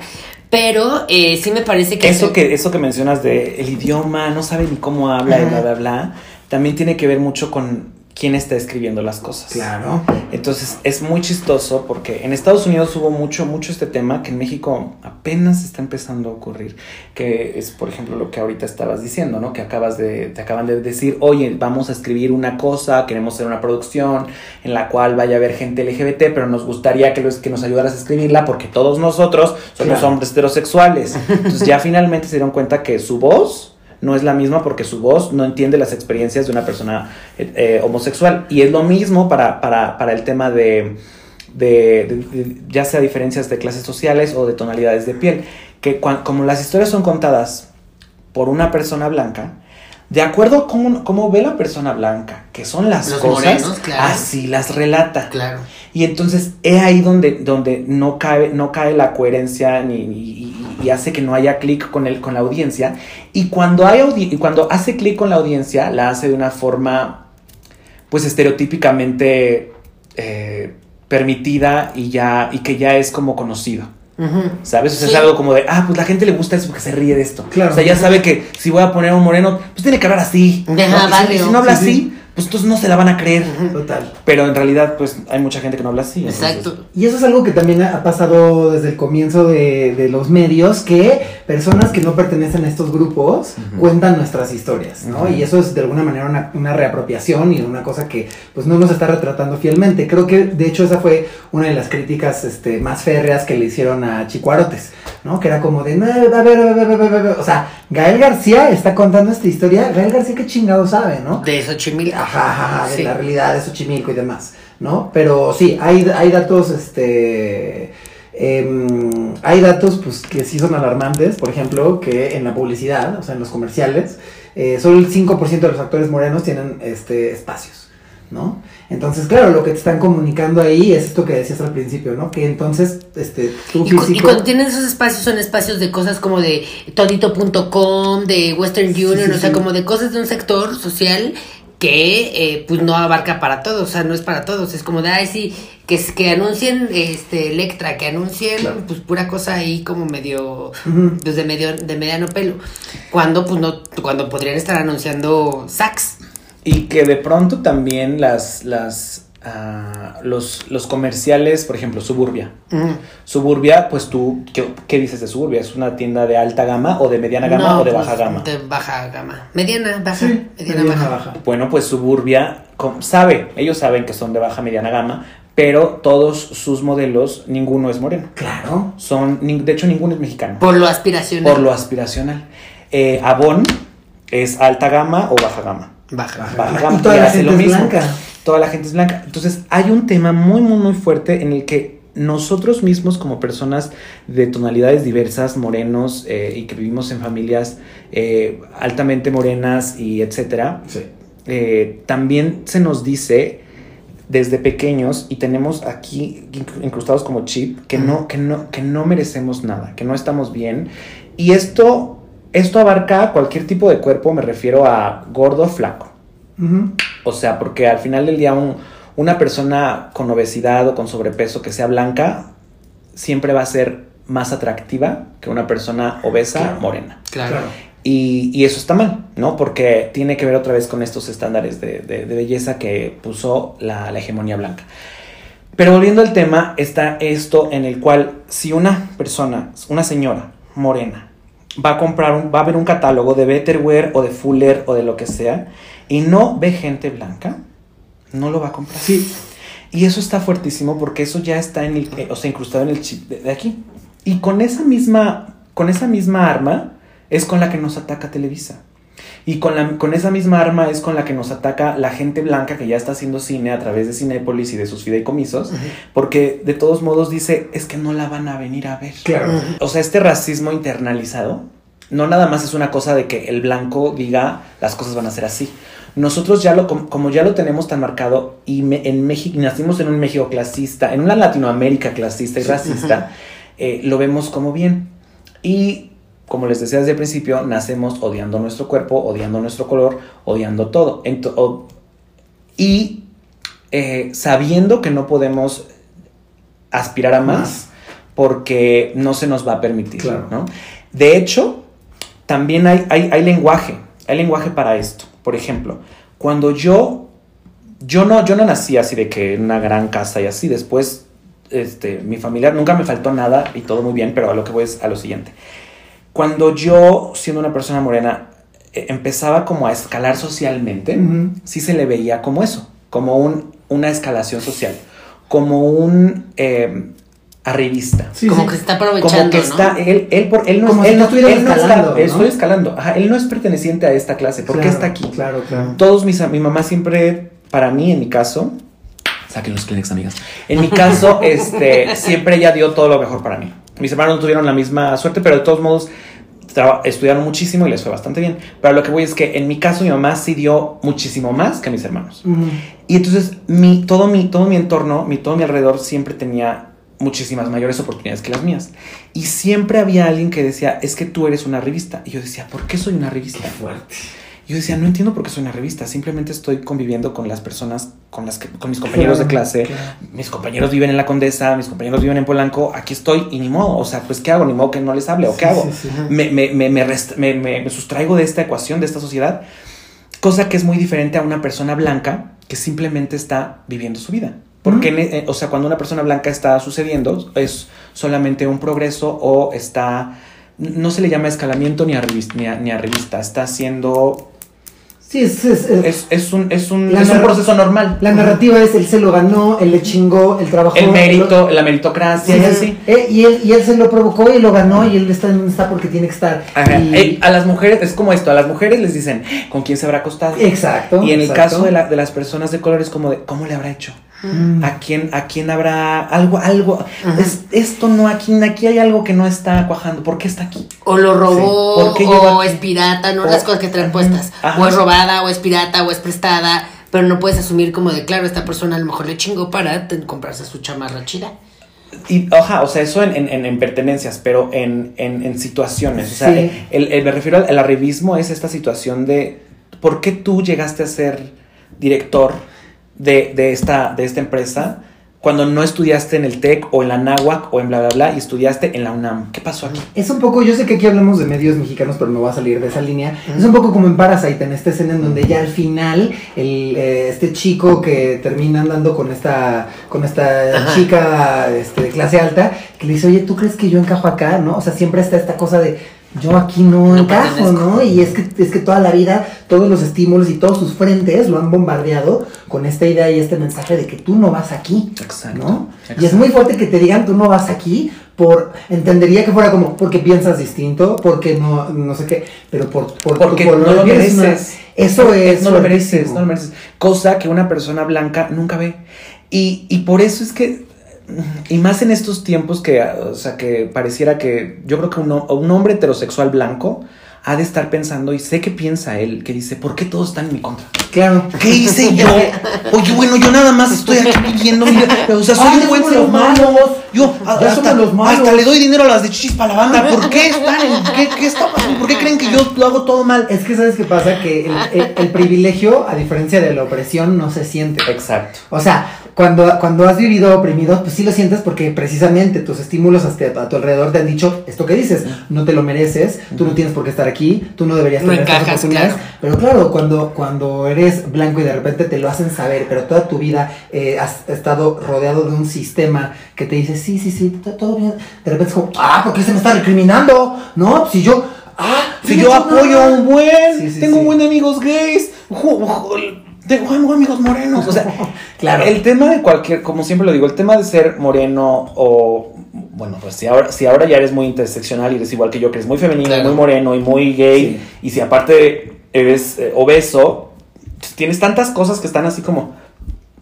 B: pero eh, sí me parece que...
C: Eso que, eso que mencionas de el idioma, no sabe ni cómo habla y bla, bla, bla, también tiene que ver mucho con quién está escribiendo las cosas.
A: Claro.
C: Entonces es muy chistoso porque en Estados Unidos hubo mucho, mucho este tema que en México apenas está empezando a ocurrir, que es por ejemplo lo que ahorita estabas diciendo, ¿no? Que acabas de, te acaban de decir, oye, vamos a escribir una cosa, queremos hacer una producción en la cual vaya a haber gente LGBT, pero nos gustaría que, los, que nos ayudaras a escribirla porque todos nosotros somos hombres heterosexuales. Entonces ya finalmente se dieron cuenta que su voz no es la misma porque su voz no entiende las experiencias de una persona eh, eh, homosexual. Y es lo mismo para, para, el tema de, de, ya sea diferencias de clases sociales o de tonalidades de piel, que como las historias son contadas por una persona blanca, de acuerdo a cómo, ve la persona blanca, que son las cosas, así las relata.
B: Claro.
C: Y entonces es ahí donde, donde no, cae, no cae la coherencia ni, y, hace que no haya clic con, el, con la audiencia. Y cuando, hay cuando hace clic con la audiencia, la hace de una forma, pues estereotípicamente eh, permitida y, ya, y que ya es como conocido. ¿Sabes? O sea, es algo como de, ah, pues la gente le gusta eso porque se ríe de esto. Claro. O sea, ya sabe que si voy a poner un moreno, pues tiene que hablar así.
B: vale,
C: si, no habla así, pues entonces no se la van a creer.
A: Total.
C: Pero en realidad, pues hay mucha gente que no habla así.
B: Exacto.
A: Y eso es algo que también ha pasado desde el comienzo de, de los medios, que personas que no pertenecen a estos grupos cuentan nuestras historias, ¿no? Y eso es de alguna manera una, una, reapropiación y una cosa que pues no nos está retratando fielmente. Creo que de hecho esa fue una de las críticas este, más férreas que le hicieron a Chicuarotes, ¿no? Que era como de, no, a ver, a ver, a ver, a ver, o sea, Gael García está contando esta historia, Gael García qué chingado sabe, ¿no?
B: De Xochimilco.
A: De la realidad de Xochimilco y demás, ¿no? Pero sí, hay, hay datos, este... Em, hay datos pues, que sí son alarmantes, por ejemplo, que en la publicidad, o sea, en los comerciales, eh, solo el 5% de los actores morenos tienen este, espacios, ¿no? Entonces, claro, lo que te están comunicando ahí es esto que decías al principio, ¿no? Que entonces, este,
B: físico... Y cuando tienen esos espacios, son espacios de cosas como de todito.com, de Western Union, o sea, como de cosas de un sector social que eh, pues no abarca para todos, o sea, no es para todos, es como de, ay, sí, que, que anuncien este Electra, que anuncien pues pura cosa ahí como medio, desde medio, de mediano pelo, cuando pues no, cuando podrían estar anunciando sax.
C: Y que de pronto también las, las, uh, los, los comerciales, por ejemplo, Suburbia. Suburbia, pues tú, ¿qué, dices de Suburbia? ¿Es una tienda de alta gama o de mediana gama o de
B: pues,
C: baja gama?
B: De baja gama. Mediana, baja. mediana, baja.
C: Bueno, pues Suburbia sabe, ellos saben que son de baja, mediana gama, pero todos sus modelos, ninguno es moreno.
A: Claro.
C: Son, de hecho, ninguno es mexicano.
B: Por lo aspiracional.
C: Por lo aspiracional. Eh, Avon es alta gama o baja gama.
B: Baja,
C: baja,
A: Y toda la gente es blanca.
C: Toda la gente es blanca. Entonces, hay un tema muy, muy, muy fuerte en el que nosotros mismos como personas de tonalidades diversas, morenos eh, y que vivimos en familias eh, altamente morenas y etcétera, eh, también se nos dice desde pequeños y tenemos aquí incrustados como chip que no, que no, que no merecemos nada, que no estamos bien. Y esto esto abarca cualquier tipo de cuerpo, me refiero a gordo, flaco. O sea, porque al final del día una persona con obesidad o con sobrepeso que sea blanca siempre va a ser más atractiva que una persona obesa morena.
B: Claro.
C: Y, eso está mal, ¿no? Porque tiene que ver otra vez con estos estándares de, belleza que puso la, la, hegemonía blanca. Pero volviendo al tema, está esto en el cual si una persona, una señora morena, va a comprar, un, va a ver un catálogo de Betterware o de Fuller o de lo que sea y no ve gente blanca, no lo va a comprar.
A: Sí.
C: Y eso está fuertísimo porque eso ya está en el, eh, o sea, incrustado en el chip de, aquí. Y con esa misma, con esa misma arma es con la que nos ataca Televisa. Y con, la, con esa misma arma es con la que nos ataca la gente blanca que ya está haciendo cine a través de Cinépolis y de sus fideicomisos, porque de todos modos dice, es que no la van a venir a ver.
A: Claro.
C: O sea, este racismo internalizado no nada más es una cosa de que el blanco diga las cosas van a ser así. Nosotros ya lo, com- como ya lo tenemos tan marcado y me- en México, nacimos en un México clasista, en una Latinoamérica clasista y racista, eh, lo vemos como bien. Y como les decía desde el principio, nacemos odiando nuestro cuerpo, odiando nuestro color, odiando todo. Ento- y eh, sabiendo que no podemos aspirar a más,
A: Más.
C: porque no se nos va a permitir.
A: Claro.
C: ¿no? De hecho, también hay, hay, hay lenguaje, hay lenguaje para esto. Por ejemplo, cuando yo, yo no, yo no nací así de que en una gran casa y así, después, este, mi familia nunca me faltó nada y todo muy bien, pero a lo que voy es a lo siguiente. Cuando yo, siendo una persona morena, eh, empezaba como a escalar socialmente, sí se le veía como eso, como un, una escalación social, como un eh, arribista.
A: Sí,
B: como
A: sí.
B: que se está
C: Como
B: aprovechando,
C: que
B: ¿no?
C: está, él, él, por, él no,
A: Como
C: él
A: si
C: no, él no
A: escalando,
C: está, él
A: ¿no?
C: estoy escalando, ajá, él no es perteneciente a esta clase, ¿por qué
A: Claro,
C: está aquí?
A: Claro, claro.
C: Todos mis, mi mamá siempre, para mí, en mi caso, saquen los Kleenex, amigas. En mi caso, (laughs) este, siempre ella dio todo lo mejor para mí. Mis hermanos no tuvieron la misma suerte, pero de todos modos estudiaron muchísimo y les fue bastante bien. Pero lo que voy es que en mi caso mi mamá sí dio muchísimo más que mis hermanos. Y entonces mi, todo, mi, todo mi entorno, mi, todo mi alrededor siempre tenía muchísimas mayores oportunidades que las mías. Y siempre había alguien que decía, es que tú eres una revista. Y yo decía, ¿por qué soy una revista?
A: Qué fuerte.
C: Yo decía, no entiendo por qué soy una revista, simplemente estoy conviviendo con las personas, con las que, con mis compañeros de clase,
A: claro.
C: mis compañeros viven en la Condesa, mis compañeros viven en Polanco, aquí estoy y ni modo, o sea, pues ¿qué hago? Ni modo que no les hable, o qué
A: Sí,
C: hago.
A: sí, sí.
C: Me, me, me, me rest- me- me- me sustraigo de esta ecuación, de esta sociedad, cosa que es muy diferente a una persona blanca que simplemente está viviendo su vida. Porque, en- eh, o sea, cuando una persona blanca está sucediendo, es solamente un progreso o está, no se le llama escalamiento ni a revista, ni a, ni a revista está haciendo,
A: Sí, es, es- es-
C: es, es un, es un, es un proceso normal.
A: la narrativa es él se lo ganó, él le chingó, él trabajó.
C: El mérito,
A: lo-
C: la meritocracia,
A: Sí,
C: sí.
A: Eh, y, él, y él se lo provocó y lo ganó y él está en donde está porque tiene que estar.
C: Ajá.
A: Y-
C: Eh, a las mujeres, es como esto, a las mujeres les dicen, ¿con quién se habrá acostado?
A: Exacto.
C: Y en el caso de, la- de las personas de color es como de, ¿cómo le habrá hecho?
A: Mm.
C: ¿A quién, a quién habrá algo, algo? Es, esto no, aquí, aquí hay algo que no está cuajando. ¿Por qué está aquí?
B: O lo robó,
C: Sí. ¿Por qué llegó
B: o es pirata, no
C: O-
B: las cosas que traen puestas.
C: Ajá.
B: O es robada, o es pirata, o es prestada. Pero no puedes asumir como de, claro, esta persona a lo mejor le chingó para comprarse su chamarra chida.
C: Y, oja, o sea, eso en, en- en- en pertenencias, pero en, en- situaciones. O sea,
A: Sí.
C: el, el- me refiero al, al arribismo, es esta situación de ¿por qué tú llegaste a ser director de, de esta, de esta empresa cuando no estudiaste en el TEC o en la NAWAC o en bla, bla, bla y estudiaste en la UNAM? ¿Qué pasó aquí?
A: Es un poco, yo sé que aquí hablamos de medios mexicanos, pero no va a salir de esa línea. Es un poco como en Parasite, en esta escena en donde ya al final, el, eh, este chico que termina andando con esta, con esta
B: Ajá.
A: chica este, de clase alta, que le dice, oye, ¿tú crees que yo encajo acá? ¿No? O sea, siempre está esta cosa de yo aquí no,
B: No
A: encajo,
B: pertenezco.
A: ¿no? Y es que, es que toda la vida, todos los estímulos y todos sus frentes lo han bombardeado con esta idea y este mensaje de que tú no vas aquí.
C: Exacto.
A: ¿no? Y es muy fuerte que te digan tú no vas aquí por entendería que fuera como porque piensas distinto, porque no no sé qué, pero por, por
C: Porque
A: tu color
C: no lo
A: una-
C: mereces.
A: eso es
C: no lo mereces, no lo mereces. Cosa que una persona blanca nunca ve. Y, y por eso es que, y más en estos tiempos que, o sea, que pareciera que yo creo que un, un hombre heterosexual blanco ha de estar pensando, y sé que piensa él, que dice, ¿por qué todos están en mi contra?
A: Claro.
C: ¿Qué hice yo? Oye, bueno, yo nada más estoy aquí pidiendo, mira, o sea, soy
A: Ay,
C: un buen ser humano. Yo hasta,
A: somos los malos.
C: hasta le doy dinero a las de chichis para la banda. ¿Por qué están en, qué, qué está pasando? ¿Por qué creen que yo lo hago todo mal?
A: Es que sabes qué pasa que el, el- el privilegio a diferencia de la opresión no se siente.
C: Exacto.
A: O sea, cuando, cuando has vivido oprimido, pues sí lo sientes porque precisamente tus estímulos hasta a tu alrededor te han dicho esto que dices, no te lo mereces, tú no tienes por qué estar aquí, tú no deberías
B: No
A: tener estas
B: encajas,
A: oportunidades.
B: claro.
A: Pero claro, cuando, cuando eres blanco y de repente te lo hacen saber, pero toda tu vida eh, has estado rodeado de un sistema que te dice, sí, sí, sí, to- todo bien. De repente es como, ah, ¿por qué se me está recriminando? No, si yo, ah,
C: Si
A: no
C: yo apoyo
A: nada".
C: a un buen,
A: Sí, sí,
C: tengo
A: sí.
C: un buen amigos gays, ju- tengo amigos morenos. O sea, (laughs)
A: Claro.
C: el tema de cualquier, como siempre lo digo, el tema de ser moreno o, bueno, pues si ahora, si ahora ya eres muy interseccional y eres igual que yo, que eres muy femenino,
B: Claro.
C: muy moreno y muy gay, y si aparte eres eh, obeso, tienes tantas cosas que están así como...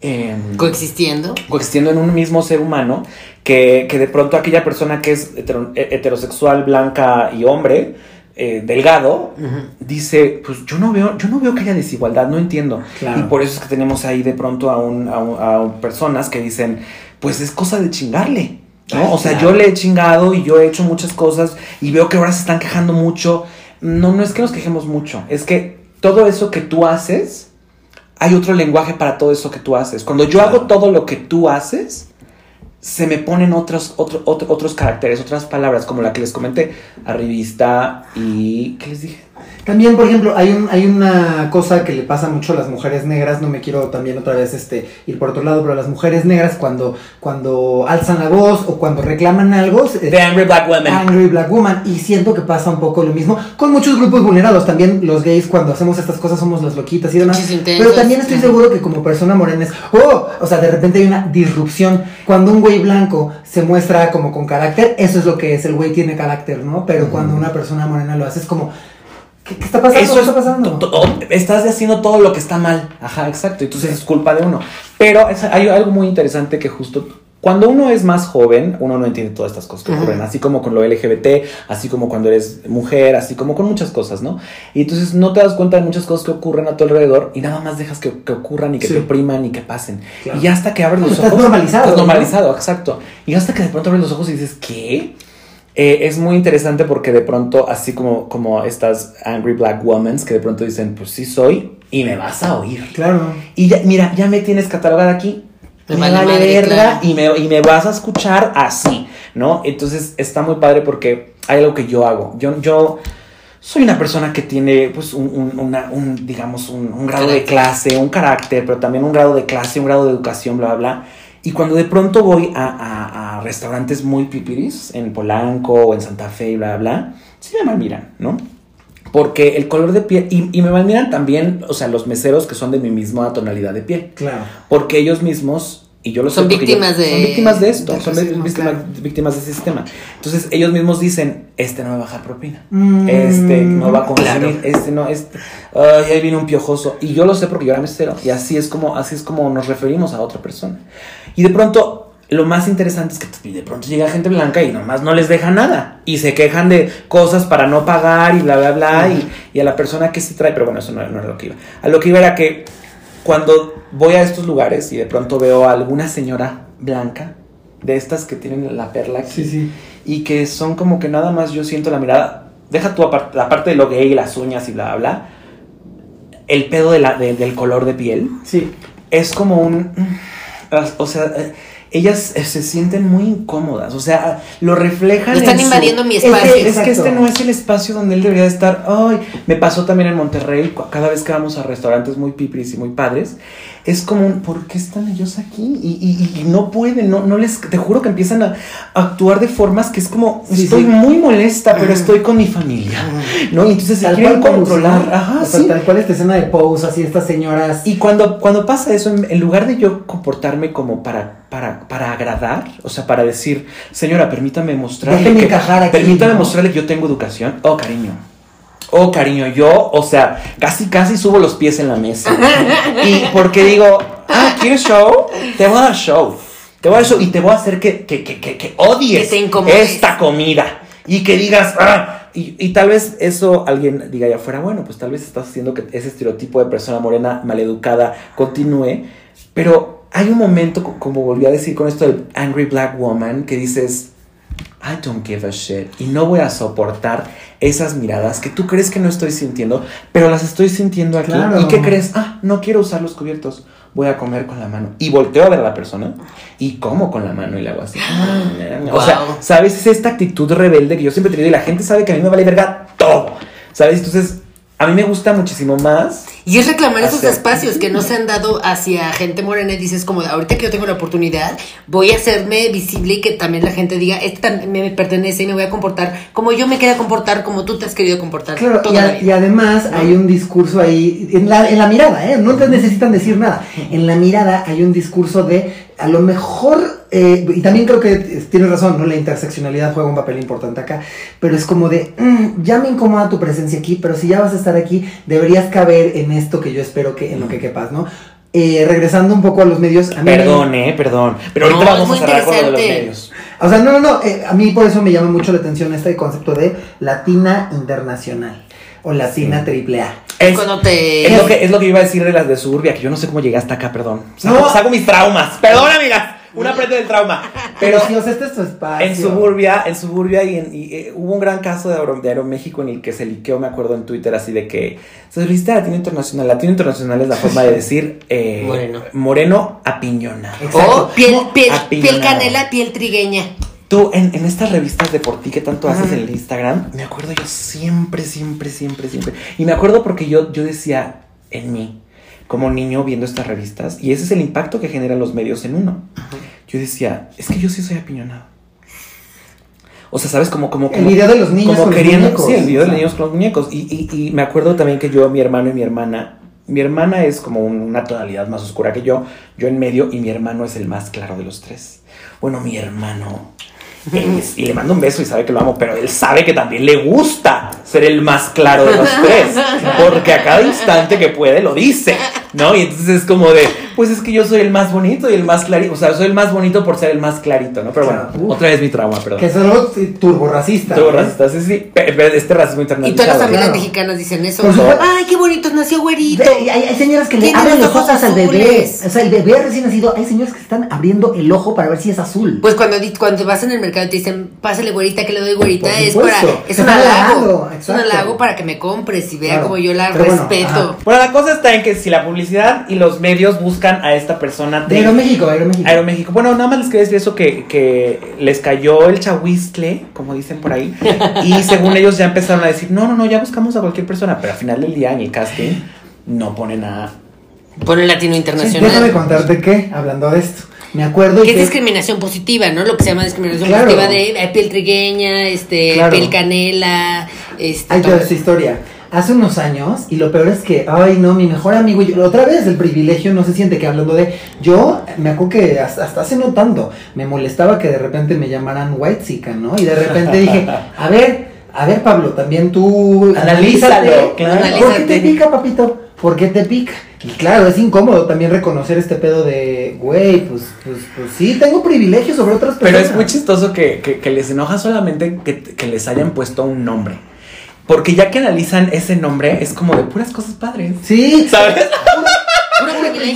C: em,
B: Coexistiendo.
C: coexistiendo en un mismo ser humano que, que de pronto aquella persona que es hetero- eh, heterosexual, blanca y hombre, eh, delgado, dice, pues yo no veo, yo no veo que haya desigualdad, no entiendo.
A: Claro.
C: Y por eso es que tenemos ahí de pronto a, un, a, un- a un- personas que dicen, pues es cosa de chingarle. ¿no?
A: Ay,
C: o sea,
A: claro.
C: yo le he chingado y yo he hecho muchas cosas y veo que ahora se están quejando mucho. No, no es que nos quejemos mucho, es que todo eso que tú haces, hay otro lenguaje para todo eso que tú haces. Cuando yo hago todo lo que tú haces, se me ponen otros, otro- otro- otros caracteres, otras palabras, como la que les comenté, arribista y... ¿Qué les dije?
A: También, por ejemplo, hay, un, hay una cosa que le pasa mucho a las mujeres negras, no me quiero también otra vez este, ir por otro lado, pero las mujeres negras cuando, cuando alzan la voz o cuando reclaman algo,
C: The Angry Black Woman.
A: Angry Black Woman, y siento que pasa un poco lo mismo con muchos grupos vulnerados, también los gays cuando hacemos estas cosas somos las loquitas y demás, pero también estoy seguro que como persona morena es, oh, o sea, de repente hay una disrupción, cuando un güey blanco se muestra como con carácter, eso es lo que es, el güey tiene carácter, ¿no? Pero cuando una persona morena lo hace es como... ¿Qué, qué está pasando?
C: Eso
A: ¿Qué
C: es,
A: está pasando?
C: estás haciendo todo lo que está mal. Ajá, exacto. Entonces es culpa de uno. Pero es- hay algo muy interesante que justo cuando uno es más joven, uno no entiende todas estas cosas que
B: Ajá.
C: ocurren. Así como con lo LGBT, así como cuando eres mujer, así como con muchas cosas, ¿no? Y entonces no te das cuenta de muchas cosas que ocurren a tu alrededor y nada más dejas que, que ocurran y que
A: Sí.
C: te opriman y que pasen.
A: Claro.
C: Y hasta que abres
A: Pues
C: los
A: estás
C: ojos.
A: normalizado,
C: Estás
A: ¿no?
C: normalizado, exacto. Y hasta que de pronto abres los ojos y dices, ¿qué? Eh, es muy interesante porque de pronto, así como, como estas Angry Black Women que de pronto dicen, pues sí soy y me vas a oír.
A: Claro.
C: Y ya, mira, ya me tienes catalogada aquí.
B: Me
C: Me,
B: vale
C: verga
B: claro.
C: y, me, y me vas a escuchar así, ¿no? Entonces está muy padre porque hay algo que yo hago. Yo, yo soy una persona que tiene, pues, un, un- una- un, digamos, un, un grado de clase, un carácter, pero también un grado de clase, un grado de educación, bla, bla, bla. Y cuando de pronto voy a, a- a restaurantes muy pipiris, en Polanco o en Santa Fe y bla, bla, bla, sí me malmiran, ¿no? Porque el color de piel, y, y me malmiran también, o sea, los meseros que son de mi misma tonalidad de piel.
A: Claro.
C: Porque ellos mismos, y yo lo sé
B: Son
C: yo-
B: víctimas de-
C: son víctimas de esto,
B: del
C: son de-
B: racismo,
C: víctimas,
B: claro.
C: víctimas de ese sistema. Entonces ellos mismos dicen, este no me va a bajar propina.
A: Mm,
C: Este no va a consumir,
B: claro.
C: este no, este, ay, ahí viene un piojoso. Y yo lo sé porque yo era mesero. Y así es como, así es como nos referimos a otra persona. Y de pronto, lo más interesante es que de pronto llega gente blanca y nomás no les deja nada. Y se quejan de cosas para no pagar y bla, bla, bla. Y, y a la persona que sí trae, pero bueno, eso no, no era lo que iba. A lo que iba era que cuando voy a estos lugares y de pronto veo a alguna señora blanca, de estas que tienen la perla aquí,
A: Sí, sí.
C: y que son como que nada más yo siento la mirada, deja tú aparte, la parte de lo gay, las uñas y bla, bla, bla, el pedo de la, de- del color de piel,
A: Sí.
C: es como un... O sea, eh, ellas eh, se sienten muy incómodas, o sea, lo reflejan.
B: Están
C: en su-
B: invadiendo mi
A: Es que-
B: espacio.
C: Es que este no es el espacio donde él debería de estar. Ay, me pasó también en Monterrey, cada vez que vamos a restaurantes muy pipris y muy padres, es como un, ¿por qué están ellos aquí? Y, y- y no pueden, no, no les, te juro que empiezan a, a actuar de formas que es como,
A: Sí,
C: estoy
A: sí.
C: muy molesta, pero estoy con mi familia, (laughs) ¿no? Y entonces se
A: Tal
C: quieren
A: cual Pose,
C: controlar.
A: ¿no?
C: Ajá,
A: O sea,
C: sí.
A: Tal cual esta escena de Pose, así estas señoras.
C: Y cuando, cuando pasa eso, en, en lugar de yo comportarme como para, para, para agradar, o sea, para decir, señora, permítame mostrarle
A: Déjeme
C: que,
A: encajar aquí,
C: permítame
A: ¿no?
C: mostrarle que yo tengo educación. Oh, cariño. Oh, cariño, yo, o sea, casi, casi subo los pies en la mesa. (laughs) y porque digo, ah, ¿quieres show? Te voy a dar show. Te voy a dar show y te voy a hacer que, que, que, que, odies esta comida. Y que digas, ah, y, y tal vez eso alguien diga allá afuera, bueno, pues tal vez estás haciendo que ese estereotipo de persona morena maleducada continúe, pero hay un momento, co- como volví a decir con esto del Angry Black Woman, que dices, I don't give a shit. Y no voy a soportar esas miradas que tú crees que no estoy sintiendo, pero las estoy sintiendo aquí.
A: Claro.
C: ¿Y qué crees? Ah, no quiero usar los cubiertos. Voy a comer con la mano. Y volteo a ver a la persona y como con la mano y le hago así. O sea. ¿sabes? Es esta actitud rebelde que yo siempre he tenido y la gente sabe que a mí me vale verga todo. ¿Sabes? Entonces, a mí me gusta muchísimo más.
B: Y es reclamar esos espacios que no se han dado hacia gente morena y dices como, ahorita que yo tengo la oportunidad, voy a hacerme visible y que también la gente diga, este también me pertenece y me voy a comportar como yo me quería comportar, como tú te has querido comportar
A: Claro, y,
B: toda la
A: a-
B: vida.
A: y además hay un discurso ahí, en la, en la mirada, ¿eh? no te necesitan decir nada. En la mirada hay un discurso de, a lo mejor eh, y también creo que tienes razón, ¿no? La interseccionalidad juega un papel importante acá, pero es como de, mm, ya me incomoda tu presencia aquí, pero si ya vas a estar aquí, deberías caber en esto que yo espero que, en lo que quepas, ¿no? Eh, regresando un poco a los medios. A mí,
C: Perdón, eh, perdón. Pero ahorita
B: No,
C: vamos a cerrar con lo de los medios.
A: O sea, no, no, no. eh, a mí por eso me llama mucho la atención este concepto de Latina Internacional o Latina Triple A.
C: Es,
B: Cuando te...
C: es lo que, es lo que iba a decir de las de Suburbia, que yo no sé cómo llegué hasta acá, perdón. Saco,
A: No.
C: saco mis traumas. Perdón, amigas. Una prenda del trauma.
A: Pero
C: Pero
A: si os este es tu espacio.
C: en Suburbia, en Suburbia y, en- y, eh, hubo un gran caso de, Aero, de Aeroméxico en el que se liqueó, me acuerdo en Twitter, así de que se revista Latino Internacional. Latino Internacional es la forma de decir eh,
B: Moreno.
C: moreno apiñonado.
A: Exacto.
B: O piel, piel,
C: Apiñonado.
B: piel canela, piel trigueña.
C: Tú, en, en estas revistas de por ti que tanto haces en el Instagram, me acuerdo yo siempre, siempre, siempre, siempre. Y me acuerdo porque yo, yo decía en mí, como niño viendo estas revistas, y ese es el impacto que generan los medios en uno. Yo decía, es que yo sí soy apiñonado. O sea, ¿sabes? Como, como,
A: El video de los niños
C: como
A: con los muñecos.
C: sí, el video de los niños con los muñecos. Y, y, y me acuerdo también que yo, mi hermano y mi hermana, mi hermana es como un- una tonalidad más oscura que yo, yo en medio, y mi hermano es el más claro de los tres. Bueno, mi hermano es- y le mando un beso y sabe que lo amo, pero él sabe que también le gusta ser el más claro de los tres, porque a cada instante que puede lo dice, ¿no? Y entonces es como de, pues es que yo soy el más bonito y el más clarito, o sea, soy el más bonito por ser el más clarito, ¿no? Pero bueno.
A: Uf.
C: otra vez mi trauma, perdón.
A: Que es algo sí, turbo racista.
C: Todo racista, sí, sí, pe- pe- este racismo
B: Y todas las familias
A: claro.
B: mexicanas dicen eso. Ay, qué bonito, nació güerito.
A: Hay, hay señoras que le abren
B: los
A: los
B: ojos
A: ojos al bebé.
B: azules.
A: O sea, el bebé recién nacido, hay señoras que están abriendo el ojo para ver si es azul.
B: Pues cuando, cuando vas en el mercado y te dicen, pásale güerita, que le doy güerita,
A: Por
B: es
A: supuesto.
B: para, es un halago. Es un halago para que me compres y vea
A: Claro.
B: como yo la
A: Pero
B: respeto.
C: Bueno, la cosa está en que si la publicidad y los medios buscan a esta persona
A: de Aeroméxico, Aeroméxico.
C: Aeroméxico. Bueno, nada más les quería decir eso que, que les cayó el chahuistle, como dicen por ahí. Y (laughs) según ellos ya empezaron a decir, no, no, no, ya buscamos a cualquier persona. Pero al final del día, en el casting, no ponen a.
B: Pone latino
A: Sí,
B: internacional.
A: déjame contarte que, hablando de esto, me acuerdo
B: que es
A: que...
B: discriminación positiva, ¿no? Lo que se llama discriminación
A: Claro.
B: positiva de piel trigueña, este,
A: Claro.
B: piel canela, este.
A: Hay toda esta historia. Hace unos años, y lo peor es que, ay no, mi mejor amigo, y yo, otra vez el privilegio no se siente que hablando de, yo me acuerdo que hasta, hasta hace no tanto, me molestaba que de repente me llamaran white ¿no? Y de repente dije, (laughs) a ver, a ver Pablo, también tú
C: Analízalo,
A: analízate.
C: claro.
A: ¿Por qué
B: Analízate.
A: te pica, papito? ¿Por qué te pica? Y claro, es incómodo también reconocer este pedo de, güey, pues, pues, pues sí, tengo privilegios sobre otras
C: Pero
A: personas.
C: es muy chistoso que, que- que les enoja solamente que, que les hayan puesto un nombre. Porque ya que analizan ese nombre, es como de puras cosas padres.
A: Sí,
C: ¿Sabes?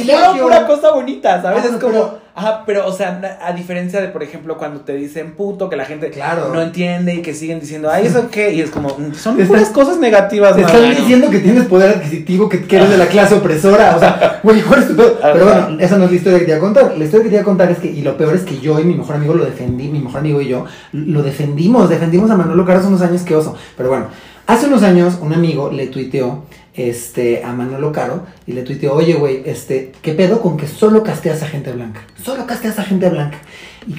C: Pura, pura cosa bonita, ¿sabes?
A: Ah,
C: es
A: pero-
C: como. Ajá, pero, o sea, a diferencia de, por ejemplo, cuando te dicen puto, que la gente
A: Claro.
C: no entiende y que siguen diciendo, ay, ¿eso qué? Y es como, mm, son puras cosas negativas,
A: Te
C: ¿no?
A: están diciendo que tienes poder adquisitivo, que, que eres de la clase opresora. O sea, güey, ¿cuál es tu pedo?
C: Ajá.
A: Pero bueno, esa no es la historia que te iba a contar. La historia que te iba a contar es que, y lo peor es que yo y mi mejor amigo lo defendí, mi mejor amigo y yo, lo defendimos, defendimos a Manolo Caro hace unos años, que oso. Pero bueno, hace unos años un amigo le tuiteó este, a Manolo Caro y le tuiteó, oye, güey, este, ¿qué pedo con que solo casteas a gente blanca? Solo casteas a gente blanca.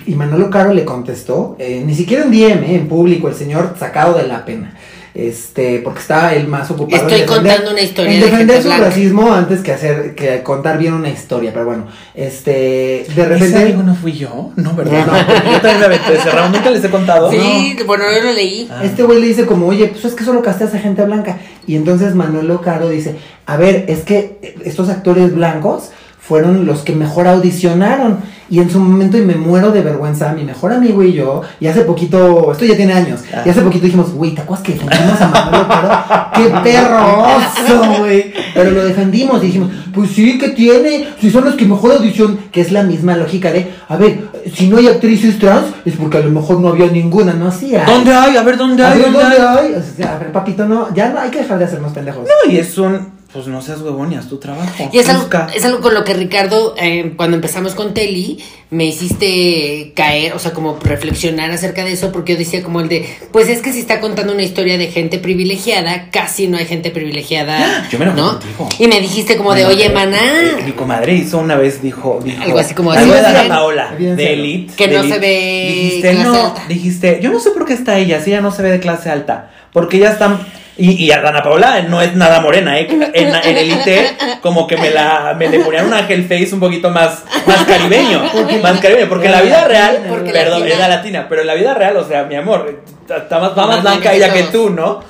A: Y, Manolo Caro le contestó, eh, ni siquiera en DM, eh, en público, el señor sacado de la pena. Este, porque estaba él más ocupado
B: Estoy
A: en defender-
B: contando una historia
A: en
B: de
A: defender su
B: blanca.
A: racismo antes que hacer, que contar bien una historia. Pero bueno, este, de
C: ¿Ese
A: repente.
C: amigo no fui yo? No, ¿verdad?
A: No.
C: No, yo también me aventé ese round, nunca les he contado.
B: Sí, bueno, yo lo leí.
C: Ah.
A: Este güey le dice como, oye, pues es que solo casteas a gente blanca. Y entonces Manuel Caro dice, a ver, es que estos actores blancos fueron los que mejor audicionaron. Y en su momento, y me muero de vergüenza, mi mejor amigo y yo, y hace poquito, esto ya tiene años,
C: Ah.
A: y hace poquito dijimos, güey, ¿te acuerdas que defendimos a Manuel Caro? ¡Qué (laughs) perroso, güey! Pero lo defendimos y dijimos, pues sí, ¿qué tiene? Si son los que mejor audición, que es la misma lógica de, a ver, si no hay actrices trans, es porque a lo mejor no había ninguna, ¿no? Hay.
C: ¿Dónde hay? A ver, ¿dónde
A: A
C: hay?
A: ver,
C: ¿Dónde
A: ¿dónde
C: hay?
A: hay? O sea, a ver, papito, no, ya no hay que dejar de hacernos pendejos.
C: No, y es un, pues no seas haz tu trabajo.
B: Y es algo,
C: Busca.
B: es algo con lo que Ricardo, eh, cuando empezamos con Teli, me hiciste caer, o sea, como reflexionar acerca de eso, porque yo decía como el de, pues es que si está contando una historia de gente privilegiada, casi no hay gente privilegiada, (gasps)
C: Yo me enojé
B: ¿no?
C: contigo.
B: Y me dijiste como
C: Me
B: de, oye, maná,
C: Eh, Mi comadre hizo una vez, dijo, dijo
B: Algo así como
C: algo de
A: Evidencialo.
C: Paola, de. Elite.
B: Que
C: de
B: no
C: Elite.
B: se ve
C: Dijiste,
B: clase
C: no,
B: alta.
C: dijiste, yo no sé por qué está ella, si ella no se ve de clase alta. Porque ella está, Y, y a Dana Paola no es nada morena, ¿eh? (laughs) En, en el IT, como que me la me le ponían un ángel face un poquito más, más caribeño. (laughs) Más caribeño, porque en la vida real,
B: Porque
C: perdón,
B: latina.
C: es la latina, pero en la vida real, o sea, mi amor, está más, va más blanca ella que tú, ¿no?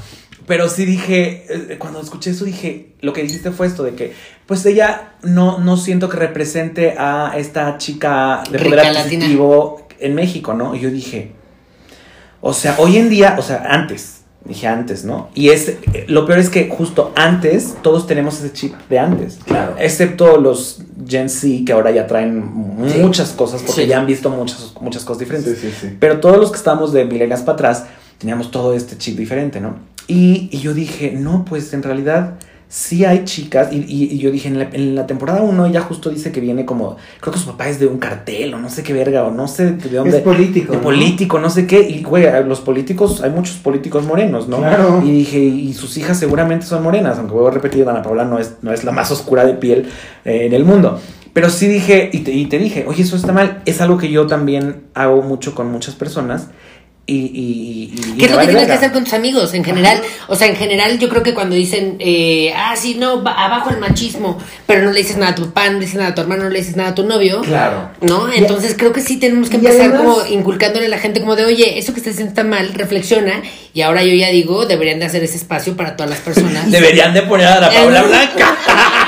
C: Pero sí dije, eh, cuando escuché eso dije, lo que dijiste fue esto de que, pues ella no, no siento que represente a esta chica de poder
B: Rica
C: adquisitivo en México, ¿no? Y yo dije, o sea, hoy en día, o sea, antes, dije antes, ¿no? Y es, eh, lo peor es que justo antes, todos tenemos ese chip de antes.
A: Claro.
C: Excepto los Gen Z, que ahora ya traen muchas cosas, porque
B: Sí.
C: ya han visto muchas, muchas cosas diferentes.
A: Sí, sí, sí.
C: Pero todos los que estamos de milenias para atrás teníamos todo este chip diferente, ¿no? Y, y yo dije, no, pues en realidad sí hay chicas. Y, y- y yo dije, en la, en la temporada 1 ella justo dice que viene como, creo que su papá es de un cartel o no sé qué verga, o no sé de dónde.
A: Es político.
C: De
A: ¿no?
C: político, no sé qué. Y, güey, los políticos, hay muchos políticos morenos, ¿no?
A: Claro.
C: Y dije, y sus hijas seguramente son morenas, aunque vuelvo a repetir, Dana Paula no es, no es la más oscura de piel eh, en el mundo. Pero sí dije, y te, y te dije, oye, eso está mal. Es algo que yo también hago mucho con muchas personas. Y, y, y-
B: ¿Qué es lo que tienes que hacer con tus amigos en general? O sea, en general yo creo que cuando dicen, eh, ah, sí, no, abajo el machismo, pero no le dices nada a tu papá, no le dices nada a tu hermano, no le dices nada a tu novio.
A: Claro.
B: ¿No? Entonces creo que sí tenemos que empezar
A: además-
B: como inculcándole a la gente como de, oye, eso que estás haciendo está mal, reflexiona. Y ahora yo ya digo, deberían de hacer ese espacio para todas las personas. (laughs)
C: Deberían de poner a la Paula Blanca. (laughs)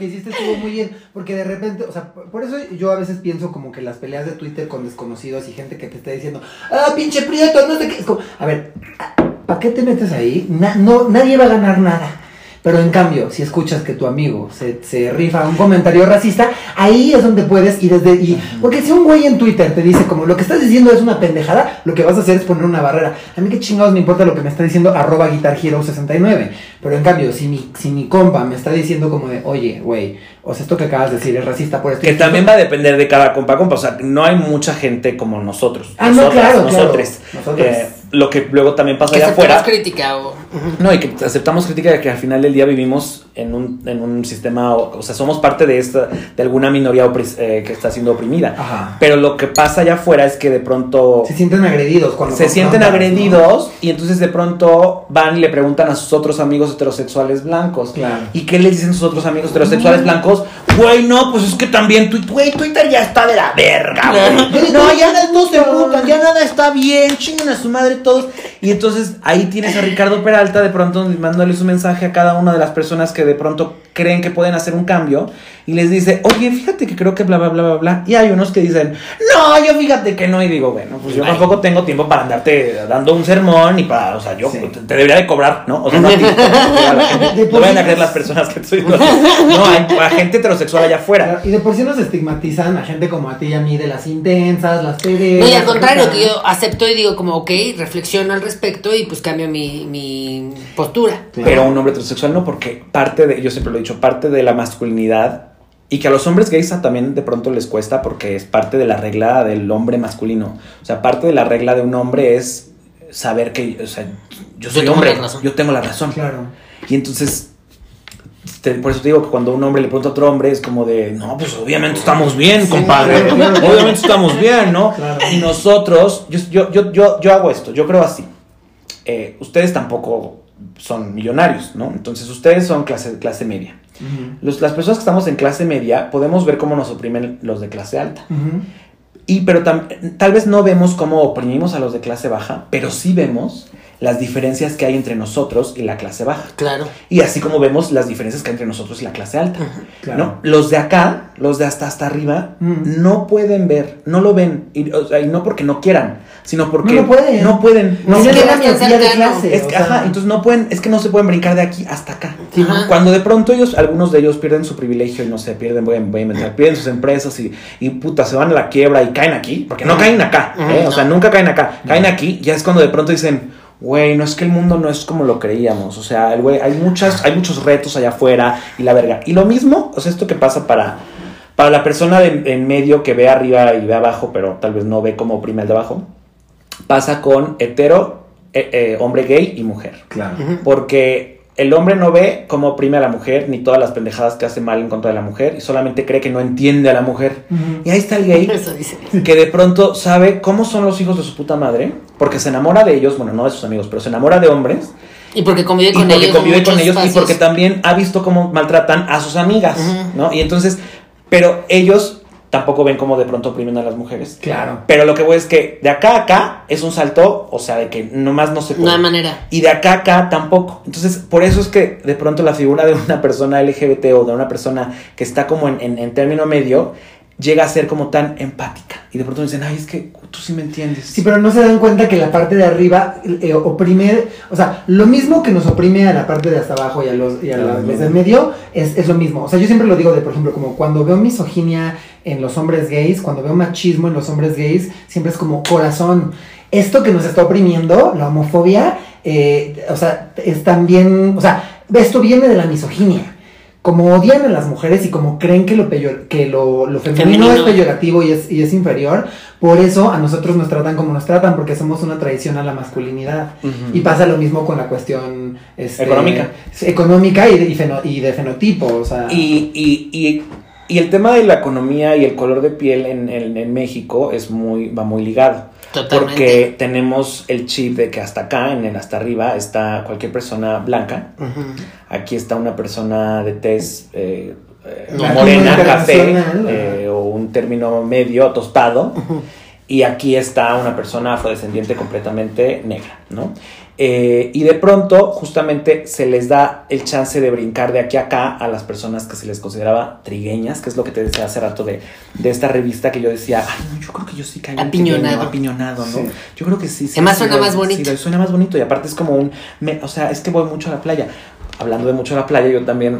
A: Que hiciste estuvo muy bien, porque de repente, o sea, por eso yo a veces pienso como que las peleas de Twitter con desconocidos y gente que te está diciendo, ah, pinche prieto, no sé qué, es a ver, ¿para qué te metes ahí? No, nadie va a ganar nada. Pero en cambio, si escuchas que tu amigo se, se rifa un comentario racista, ahí es donde puedes y desde y porque si un güey en Twitter te dice como lo que estás diciendo es una pendejada, lo que vas a hacer es poner una barrera. A mí qué chingados me importa lo que me está diciendo arroba Guitar Hero 69. Pero en cambio, si mi, si mi compa me está diciendo como de, oye, güey, o sea, esto que acabas de decir es racista por esto.
C: Que también va a depender de cada compa compa. O sea, no hay mucha gente como nosotros.
A: Ah, no, claro, claro.
C: nosotres.
A: Nosotros.
C: Eh, lo que luego también pasa
B: que
C: allá
B: aceptamos
C: afuera.
B: crítica o...
C: No, y que aceptamos crítica de que al final del día vivimos en un, en un sistema, o, o sea, somos parte de esta, de alguna minoría opris- eh, que está siendo oprimida.
A: Ajá.
C: Pero lo que pasa allá afuera es que de pronto
A: Se sienten agredidos cuando
C: se sienten agredidos y entonces de pronto van y le preguntan a sus otros amigos heterosexuales blancos.
A: Claro.
C: ¿Y qué les dicen sus otros amigos heterosexuales blancos? Güey, no, pues es que también Twitter, güey, Twitter ya está de la verga, güey. No, ya todos se emputan, ya nada está bien, chingan a su madre todos. Y entonces ahí tienes a Ricardo Peralta de pronto mandándole su mensaje a cada una de las personas que de pronto creen que pueden hacer un cambio y les dice, oye, fíjate que creo que bla, bla, bla, bla, bla. Y hay unos que dicen, no, yo fíjate que no. Y digo, bueno, pues yo
B: Ay.
C: tampoco tengo tiempo para andarte dando un sermón y para, o sea, yo
A: Sí.
C: te, te debería de cobrar, ¿no? O sea, no a ti, (laughs) a la gente.
A: De
C: No vayan a creer las personas que estoy No, hay, hay gente heterosexual allá afuera.
A: Y de por sí nos estigmatizan a gente como a ti y a mí de las intensas, las pedeas.
B: No, y al contrario, que yo acepto y digo como, ok, reflexiono al respecto y pues cambio mi, mi postura.
C: Pero un hombre heterosexual no, porque parte de, yo siempre lo he dicho, parte de la masculinidad y que a los hombres gays también de pronto les cuesta porque es parte de la regla del hombre masculino. O sea, parte de la regla de un hombre es saber que, o sea, yo soy hombre, yo tengo la razón.
A: Claro.
C: Y entonces, te- por eso te digo que cuando un hombre le pregunta a otro hombre es como de, no, pues obviamente estamos bien,
A: Sí,
C: compadre. Obviamente estamos bien, ¿no?
A: Claro.
C: Y nosotros, yo, yo, yo, yo, yo hago esto, yo creo así. Eh, ustedes tampoco son millonarios, ¿no? Entonces ustedes son clase, clase media. Los- las personas que estamos en clase media podemos ver cómo nos oprimen los de clase alta. Y pero tam- tal vez no vemos cómo oprimimos a los de clase baja, pero sí vemos las diferencias que hay entre nosotros y la clase baja.
B: Claro.
C: Y así como vemos las diferencias que hay entre nosotros y la clase alta.
A: Claro.
C: ¿no? Los de acá, los de hasta hasta arriba,
A: Mm.
C: no pueden ver, no lo ven. Y, o sea, y no porque no quieran, sino porque
A: No pueden.
C: No pueden.
A: No
C: No
B: que
C: pueden.
A: al día de clase.
C: Es que,
A: sea,
C: ajá, entonces no pueden, es que no se pueden brincar de aquí hasta acá.
A: Sí.
C: Cuando de pronto ellos, algunos de ellos pierden su privilegio y no sé, pierden, voy a, voy a inventar, pierden sus empresas y, y puta, se van a la quiebra y caen aquí, porque no caen acá, ¿eh? o sea,
B: no.
C: nunca caen acá, caen aquí, ya es cuando de pronto dicen, güey, no es que el mundo no es como lo creíamos, o sea, el güey, hay muchas, hay muchos retos allá afuera y la verga. Y lo mismo, o sea, esto que pasa para, para la persona de, en medio que ve arriba y ve abajo, pero tal vez no ve como oprime el de abajo, pasa con hetero, eh, eh, hombre gay y mujer.
A: Claro.
C: Porque el hombre no ve cómo oprime a la mujer ni todas las pendejadas que hace mal en contra de la mujer y solamente cree que no entiende a la mujer. Y ahí está el gay (laughs)
B: Eso dice.
C: que de pronto sabe cómo son los hijos de su puta madre, porque se enamora de ellos, bueno, no de sus amigos, pero se enamora de hombres
B: Y porque convive
C: y
B: con
C: porque
B: ellos.
C: convive con ellos y porque también ha visto cómo maltratan a sus amigas. ¿no? Y entonces, pero ellos tampoco ven cómo de pronto oprimen a las mujeres.
A: Claro.
C: Pero lo que voy es que de acá a acá es un salto, o sea, de que nomás no se puede.
B: No hay manera.
C: Y de acá a acá tampoco. Entonces, por eso es que de pronto la figura de una persona LGBT o de una persona que está como en, en- en término medio llega a ser como tan empática. Y de pronto dicen, ay, es que tú sí me entiendes.
A: Sí, pero no se dan cuenta que la parte de arriba eh, oprime, o sea, lo mismo que nos oprime a la parte de hasta abajo y a los, y a los del medio es, es lo mismo. O sea, yo siempre lo digo de, por ejemplo, como cuando veo misoginia en los hombres gays, cuando veo machismo en los hombres gays, siempre es como corazón. Esto que nos está oprimiendo, la homofobia, eh, o sea, es también, o sea, esto viene de la misoginia. Como odian a las mujeres y como creen que lo, peyor- que lo, lo femenino,
B: Femenino.
A: es peyorativo y es, y es inferior, por eso a nosotros nos tratan como nos tratan, porque somos una tradición a la masculinidad. Y pasa lo mismo con la cuestión este,
C: Económica.
A: económica y de, y feno- y de fenotipo. O sea,
C: Y, y, y, el tema de la economía y el color de piel en, en- en México es muy, va muy ligado.
B: Totalmente.
C: Porque tenemos el chip de que hasta acá, en el hasta arriba, está cualquier persona blanca. Aquí está una persona de tez eh, eh, morena, café, eh, o un término medio tostado. Y aquí está una persona afrodescendiente completamente negra, ¿no? Eh, y de pronto, justamente, se les da el chance de brincar de aquí a acá a las personas que se les consideraba trigueñas, que es lo que te decía hace rato de, de esta revista que yo decía, ay, no, yo creo que yo sí en
B: Apiñonado.
C: trigueño, apiñonado, ¿no?
A: Sí.
C: Yo creo que sí. sí
B: Además
C: sí
B: suena
C: doy-
B: más bonito.
C: sí doy, suena más bonito y aparte es como un, me- o sea, es que voy mucho a la playa. Hablando de mucho a la playa, yo también,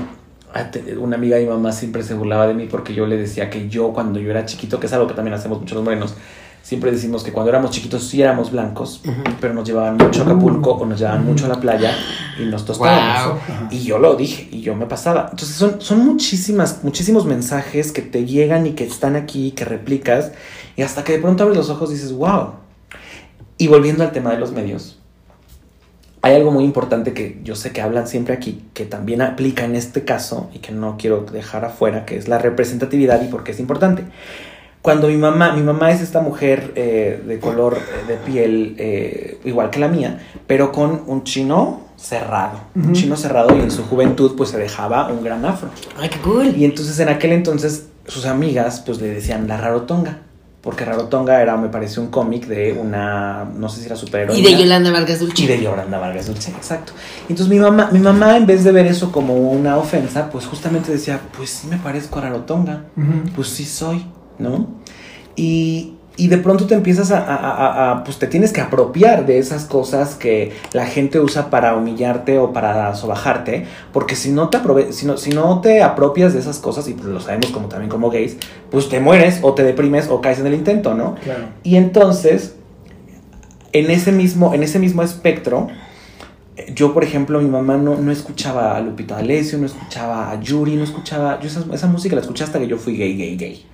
C: ah, una amiga de mi mamá siempre se burlaba de mí porque yo le decía que yo cuando yo era chiquito, que es algo que también hacemos muchos los morenos, siempre decimos que cuando éramos chiquitos sí éramos blancos, pero nos llevaban mucho a Acapulco o nos llevaban mucho a la playa y nos tostábamos.
B: Wow.
C: Y yo lo dije y yo me pasaba. Entonces son, son muchísimas, muchísimos mensajes que te llegan y que están aquí, que replicas y hasta que de pronto abres los ojos y dices, wow. Y volviendo al tema de los medios, hay algo muy importante que yo sé que hablan siempre aquí, que también aplica en este caso y que no quiero dejar afuera, que es la representatividad y por qué es importante. Cuando mi mamá, mi mamá es esta mujer eh, de color eh, de piel eh, igual que la mía, pero con un chino cerrado, un chino cerrado y en su juventud pues se dejaba un gran afro.
B: Ay, qué cool.
C: Y entonces en aquel entonces sus amigas pues le decían la Rarotonga, porque Rarotonga era, me parece, un cómic de una, no sé si era superheroína.
B: Y de Yolanda Vargas Dulce.
C: Y de Yolanda Vargas Dulce, exacto. Entonces mi mamá, mi mamá en vez de ver eso como una ofensa, pues justamente decía, pues sí me parezco a Rarotonga, pues sí soy, ¿no? Y, y de pronto te empiezas a, a- a- a- pues te tienes que apropiar de esas cosas que la gente usa para humillarte o para sobajarte, porque si no te, aprove- si no, si no te apropias de esas cosas, y pues lo sabemos como también como gays, pues te mueres o te deprimes o caes en el intento, ¿no?
A: Claro.
C: Y entonces, en ese mismo, en ese mismo espectro, yo, por ejemplo, mi mamá no, no escuchaba a Lupita D'Alessio, no escuchaba a Yuri, no escuchaba... Yo esa, esa música la escuché hasta que yo fui gay, gay, gay.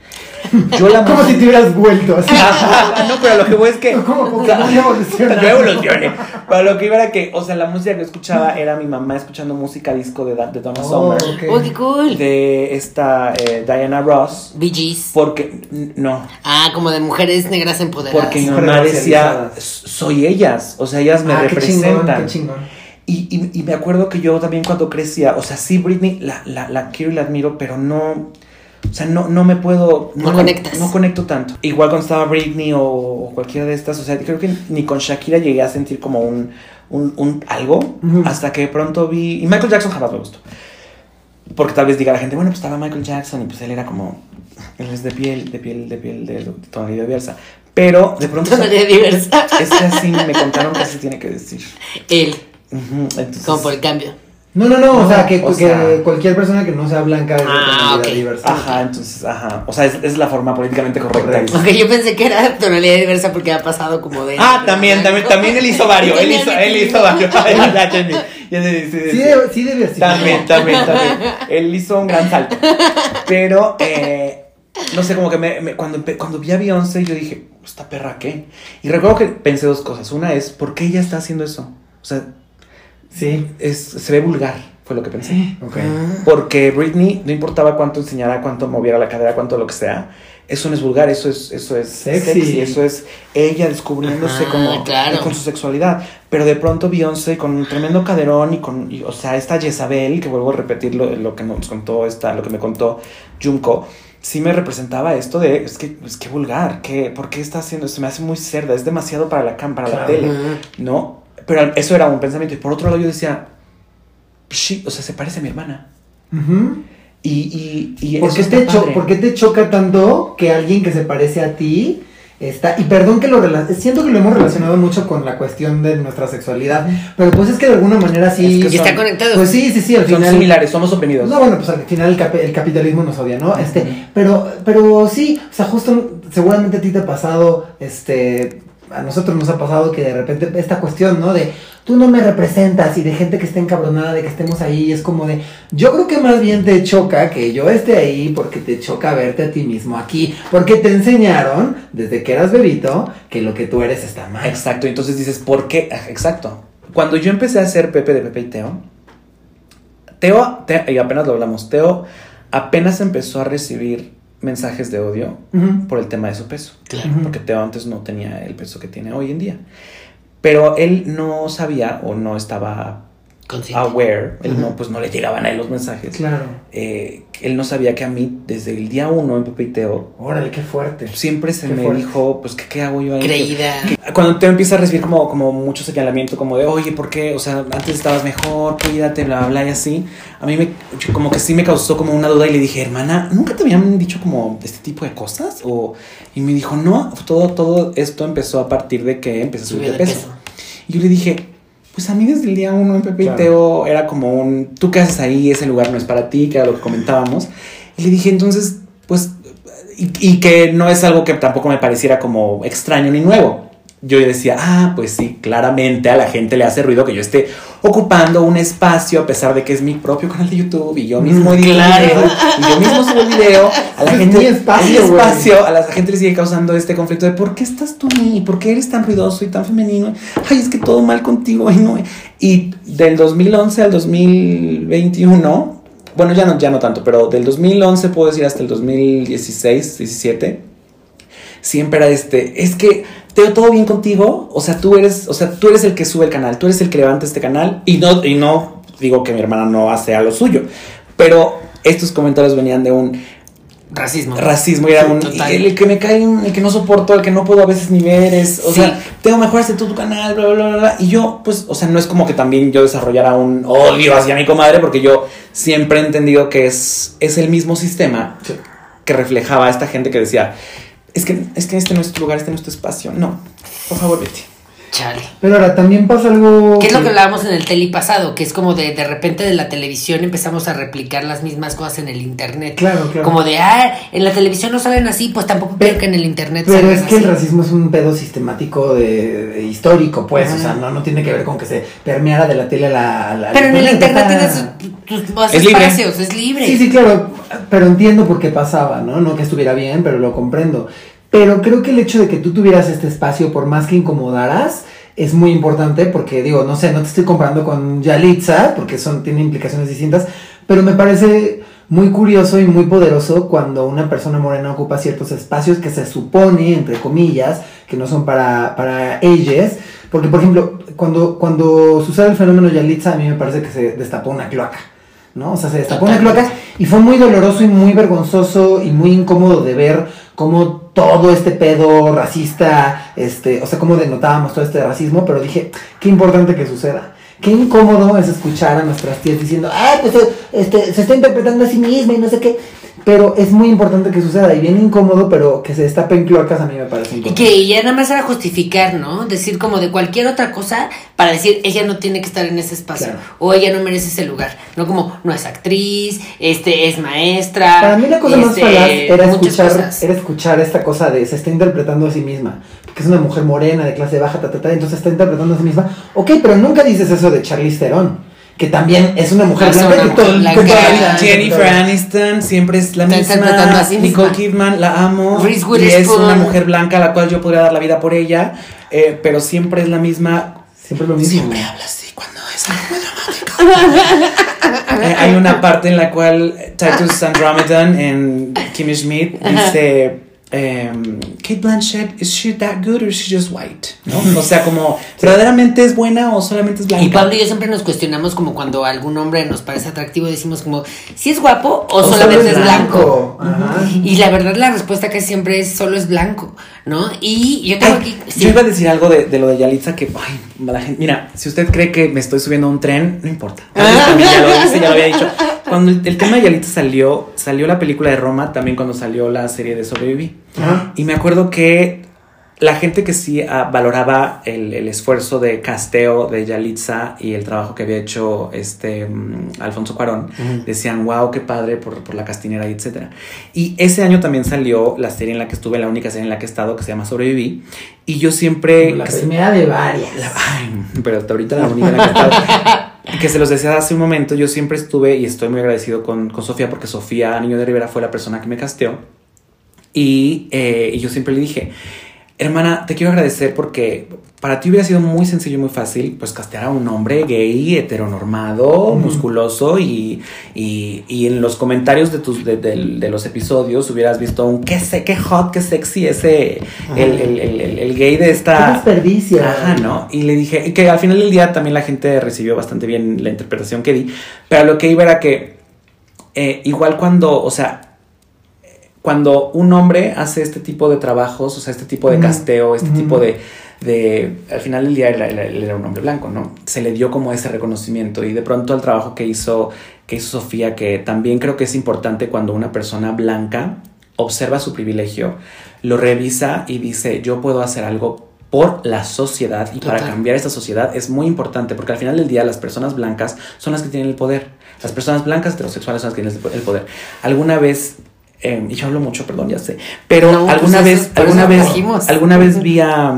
C: (laughs) Yo la
A: Como si
C: música...
A: te hubieras vuelto así. (laughs)
C: No, pero lo que voy es que...
A: Muy evolucionado.
C: Yo evolucioné. Pero lo que iba era que, o sea, la música que escuchaba era mi mamá escuchando música disco de, de Donna
A: Oh,
C: Summer.
B: Oh, qué cool.
C: de esta eh, Diana Ross,
B: Bee Gees.
C: porque... No,
B: Ah, como de mujeres negras empoderadas.
C: Porque mi mamá decía, soy ellas, o sea, ellas me
A: Ah, qué chingón,
C: representan.
A: qué chingón.
C: Y, y- y me acuerdo que yo también cuando crecía, o sea, sí, Britney la, la, la quiero y la admiro, pero no, o sea, no, no me puedo...
B: No conectas.
C: No conecto tanto. Igual cuando estaba Britney o, o cualquiera de estas, o sea, creo que ni con Shakira llegué a sentir como un, un, un algo, hasta que de pronto vi... Y Michael Jackson jamás me gustó. Porque tal vez diga la gente, bueno, pues estaba Michael Jackson y pues él era como... Él es de piel, de piel, de piel, de, tonalidad diversa. Pero de pronto...
B: Tonalidad diversa.
C: Es que así me contaron que así tiene que decir. (laughs)
B: Él,
C: Entonces,
B: como por el cambio.
A: No, no, no, o
C: No,
A: sea, que,
C: o
A: que
C: sea-
A: cualquier persona que no sea blanca es de
B: Ah,
A: tonalidad
B: ok.
A: diversa.
C: Ajá, entonces, ajá. O sea, es, es la forma políticamente correcta.
B: Aunque yo pensé que era tonalidad diversa porque ha pasado como de.
C: Ah, también, también, también él hizo varios. (laughs) Él hizo, él hizo varios. (laughs) Ya, ya, sí, sí,
A: Sí, diversificó.
C: También, también, también. (laughs) Él hizo un gran salto. Pero, eh, no sé, como que me, me- cuando, cuando vi a Beyoncé, yo dije, ¿esta perra qué? Y recuerdo que pensé dos cosas. Una es, ¿por qué ella está haciendo eso? O sea,
A: Sí.
C: es, se ve vulgar, fue lo que pensé.
A: Ok.
C: Porque Britney, no importaba cuánto enseñara, cuánto moviera la cadera, cuánto lo que sea, eso no es vulgar, eso es, eso es
A: Sexy.
C: sexy. eso es ella descubriéndose
B: Ajá,
C: como
B: claro.
C: con su sexualidad. Pero de pronto Beyoncé con un tremendo caderón y con, y, o sea, esta Jezabel, que vuelvo a repetir lo, lo que nos contó esta, lo que me contó Junko, sí me representaba esto de, es que, es que vulgar, que, ¿por qué está haciendo? Se me hace muy cerda, es demasiado para la cámara, para
A: Claro.
C: la tele. ¿no? Pero eso era un pensamiento. Y por otro lado yo decía, sí, o sea, se parece a mi hermana. Y, y, y
A: ¿Por qué, te por qué te choca tanto que alguien que se parece a ti está... Y perdón que lo... Siento que lo hemos relacionado mucho con la cuestión de nuestra sexualidad, pero pues es que de alguna manera sí...
C: Es que
B: está conectado.
A: Pues sí, sí, sí, al
C: Son
A: final...
C: similares, somos oprimidos.
A: No, bueno, pues al final el, cap- el capitalismo nos odia, ¿no? Este, pero, pero sí, o sea, justo seguramente a ti te ha pasado, este, a nosotros nos ha pasado que de repente esta cuestión, ¿no? De tú no me representas y de gente que esté encabronada de que estemos ahí, es como de, yo creo que más bien te choca que yo esté ahí porque te choca verte a ti mismo aquí, porque te enseñaron desde que eras bebito que lo que tú eres está mal.
C: Exacto, entonces dices, ¿por qué? Ah, Exacto. Cuando yo empecé a hacer Pepe de Pepe y Teo, Teo, Teo- y apenas lo hablamos, Teo apenas empezó a recibir mensajes de odio por el tema de su peso.
B: Claro.
C: Porque Teo antes no tenía el peso que tiene hoy en día. Pero él no sabía o no estaba
B: Consciente.
C: aware, él no, pues no le llegaban a él los mensajes.
A: Claro.
C: Eh, él no sabía que a mí, desde el día uno en Pepe y Teo,
A: Órale, qué fuerte.
C: siempre se
A: Qué
C: me
A: fuerte.
C: dijo, pues, ¿qué, qué hago yo ahí?
B: Creída.
C: Cuando te empieza a recibir como, como mucho señalamiento, como de, oye, ¿por qué? O sea, antes estabas mejor, cuídate, bla, bla, bla, y así. A mí me, como que sí me causó como una duda y le dije, hermana, ¿nunca te habían dicho como este tipo de cosas? O, y me dijo, no, todo, todo esto empezó a partir de que empecé a subir de peso.
B: peso.
C: Y yo le dije, pues a mí desde el día uno en Pepe y. Teo era como un, tú qué haces ahí, ese lugar no es para ti, que era lo que comentábamos. Y le dije, entonces, pues, y, y que no es algo que tampoco me pareciera como extraño ni nuevo. Yo decía, ah, pues sí, claramente a la gente le hace ruido que yo esté ocupando un espacio a pesar de que es mi propio canal de YouTube y yo mismo
A: Mm,
C: edito
B: claro.
C: video y yo mismo subo el video. A la
A: Es
C: gente
A: mi espacio,
C: es mi
A: güey.
C: espacio, a la gente le sigue causando este conflicto de ¿por qué estás tú ahí? ¿Por qué eres tan ruidoso y tan femenino? Ay, es que todo mal contigo. Ay, no. Y del 2011 al 2021, bueno, ya no, ya no tanto, pero del 2011 puedo decir hasta el 2016, 17, siempre era este, es que Teo, todo bien contigo, o sea, tú eres, o sea, tú eres el que sube el canal, tú eres el que levanta este canal y no y no digo que mi hermana no hace a lo suyo, pero estos comentarios venían de un
B: Racismo.
C: racismo y era un
B: total.
C: el, que me cae, el que no soporto, el que no puedo a veces ni ver es, o
B: Sí.
C: sea, tengo mejoraste tú tu canal, bla, bla, bla, bla, y yo, pues, o sea, no es como que también yo desarrollara un odio hacia mi comadre, porque yo siempre he entendido que es, es el mismo sistema
A: Sí.
C: que reflejaba a esta gente que decía, es que, es que este no es tu lugar, este no es tu espacio, no, por favor, vete.
B: Chale.
A: Pero ahora también pasa algo...
B: ¿Qué es lo que hablábamos en el tele pasado? Que es como de, de repente de la televisión empezamos a replicar las mismas cosas en el internet.
A: Claro, claro.
B: Como de, ah, en la televisión no salen así, pues tampoco
A: Pero-
B: quiero que en el internet
A: Pero
B: salgan
A: es que el racismo es un pedo sistemático de, de histórico, pues, o sea, no, no tiene que ver con que se permeara de la tele a la... a la-
B: Pero en el internet
A: Ah.
B: tienes tus más
C: Es libre.
B: espacios, es libre.
A: Sí, sí, claro, pero entiendo por qué pasaba, ¿no? No que estuviera bien, pero lo comprendo. Pero creo que el hecho de que tú tuvieras este espacio, por más que incomodaras, es muy importante porque, digo, no sé, no te estoy comparando con Yalitza, porque son, tiene implicaciones distintas, pero me parece muy curioso y muy poderoso cuando una persona morena ocupa ciertos espacios que se supone, entre comillas, que no son para, para ellas. Porque, por ejemplo, cuando, cuando sucede el fenómeno Yalitza, a mí me parece que se destapó una cloaca. ¿no? O sea, se destapó una cloaca y fue muy doloroso y muy vergonzoso y muy incómodo de ver cómo todo este pedo racista, este, o sea, cómo denotábamos todo este racismo, pero dije, qué importante que suceda. Qué incómodo es escuchar a nuestras tías diciendo, ah, pues este, se está interpretando a sí misma y no sé qué. Pero es muy importante que suceda y bien incómodo, pero que se destapen cloacas a mí me parece
B: Y
A: importante.
B: que ya nada más era justificar, ¿no? Decir como de cualquier otra cosa para decir ella no tiene que estar en ese espacio
A: Claro.
B: o ella no merece ese lugar. No como no es actriz, este es maestra.
A: Para mí la cosa más
B: este,
A: falaz era escuchar, era escuchar esta cosa de se está interpretando a sí misma. Porque es una mujer morena de clase baja, ta, ta, ta, entonces está interpretando a sí misma. Ok, pero nunca dices eso de Charlize Theron. Que también es una mujer
B: Es
A: blanca
B: una
A: que
B: mujer
A: todo que
B: blanca.
A: toda la vida ha
C: Jennifer. Aniston siempre es la misma.
B: sí
C: Nicole. Kidman la amo.
B: Reese
C: y es una mujer blanca a la cual yo podría dar la vida por ella. eh, pero siempre es la misma.
A: Siempre es lo mismo.
C: Siempre habla así cuando es algo de (laughs) Eh, hay una parte en la cual Titus Andromedon en Kimmy Schmidt dice em, Kate Blanchett is she that good or is she just white ¿no? o sea como (laughs) verdaderamente es buena o solamente es blanca
B: Y Pablo y yo siempre nos cuestionamos como cuando algún hombre nos parece atractivo decimos como si es guapo o, solamente es blanco.
A: Ajá.
B: Y la verdad la respuesta que siempre es solo es blanco, ¿no? Y yo tengo aquí sí.
C: Yo iba a decir algo de, de lo de Yalitza que, ay, la gente, mira, si usted cree que me estoy subiendo a un tren, no importa. También ya lo (laughs) hice, ya lo había dicho. Cuando el, el tema de Yalitza salió, salió la película de Roma, también cuando salió la serie de Sobreviví. Y me acuerdo que la gente que sí ah, valoraba el, el esfuerzo de casteo de Yalitza y el trabajo que había hecho este mm, Alfonso Cuarón, decían, wow, qué padre por, por la castinera etcétera. Y ese año también salió la serie en la que estuve, la única serie en la que he estado, que se llama Sobreviví. Y yo siempre...
A: La primera de varias.
C: la- ay, (laughs) pero hasta ahorita la única en la que he estado. Que se los decía hace un momento, yo siempre estuve y estoy muy agradecido con, con Sofía porque Sofía Niño de Rivera fue la persona que me casteó. Y, eh, y yo siempre le dije, hermana, te quiero agradecer porque para ti hubiera sido muy sencillo y muy fácil, pues castear a un hombre gay, heteronormado, musculoso y, y, y en los comentarios de, tus, de, de- de los episodios hubieras visto un qué sé, qué hot, qué sexy ese, el, el, el, gay de
A: Qué
C: esta...
A: desperdicio.
C: Ajá, ¿no? Y le dije, que al final del día también la gente recibió bastante bien la interpretación que di, pero lo que iba era que eh, igual cuando, o sea, cuando un hombre hace este tipo de trabajos, o sea, este tipo de casteo, este tipo de, de, al final del día él, era un hombre blanco, ¿no? Se le dio como ese reconocimiento y de pronto el trabajo que hizo, que hizo Sofía, que también creo que es importante cuando una persona blanca observa su privilegio, lo revisa y dice, yo puedo hacer algo por la sociedad y para cambiar esta sociedad es muy importante porque al final del día las personas blancas son las que tienen el poder. Las personas blancas heterosexuales son las que tienen el poder. Alguna vez, eh, y yo hablo mucho, perdón, ya sé, pero
B: No, pues
C: alguna vez, alguna vez, alguna vez vi a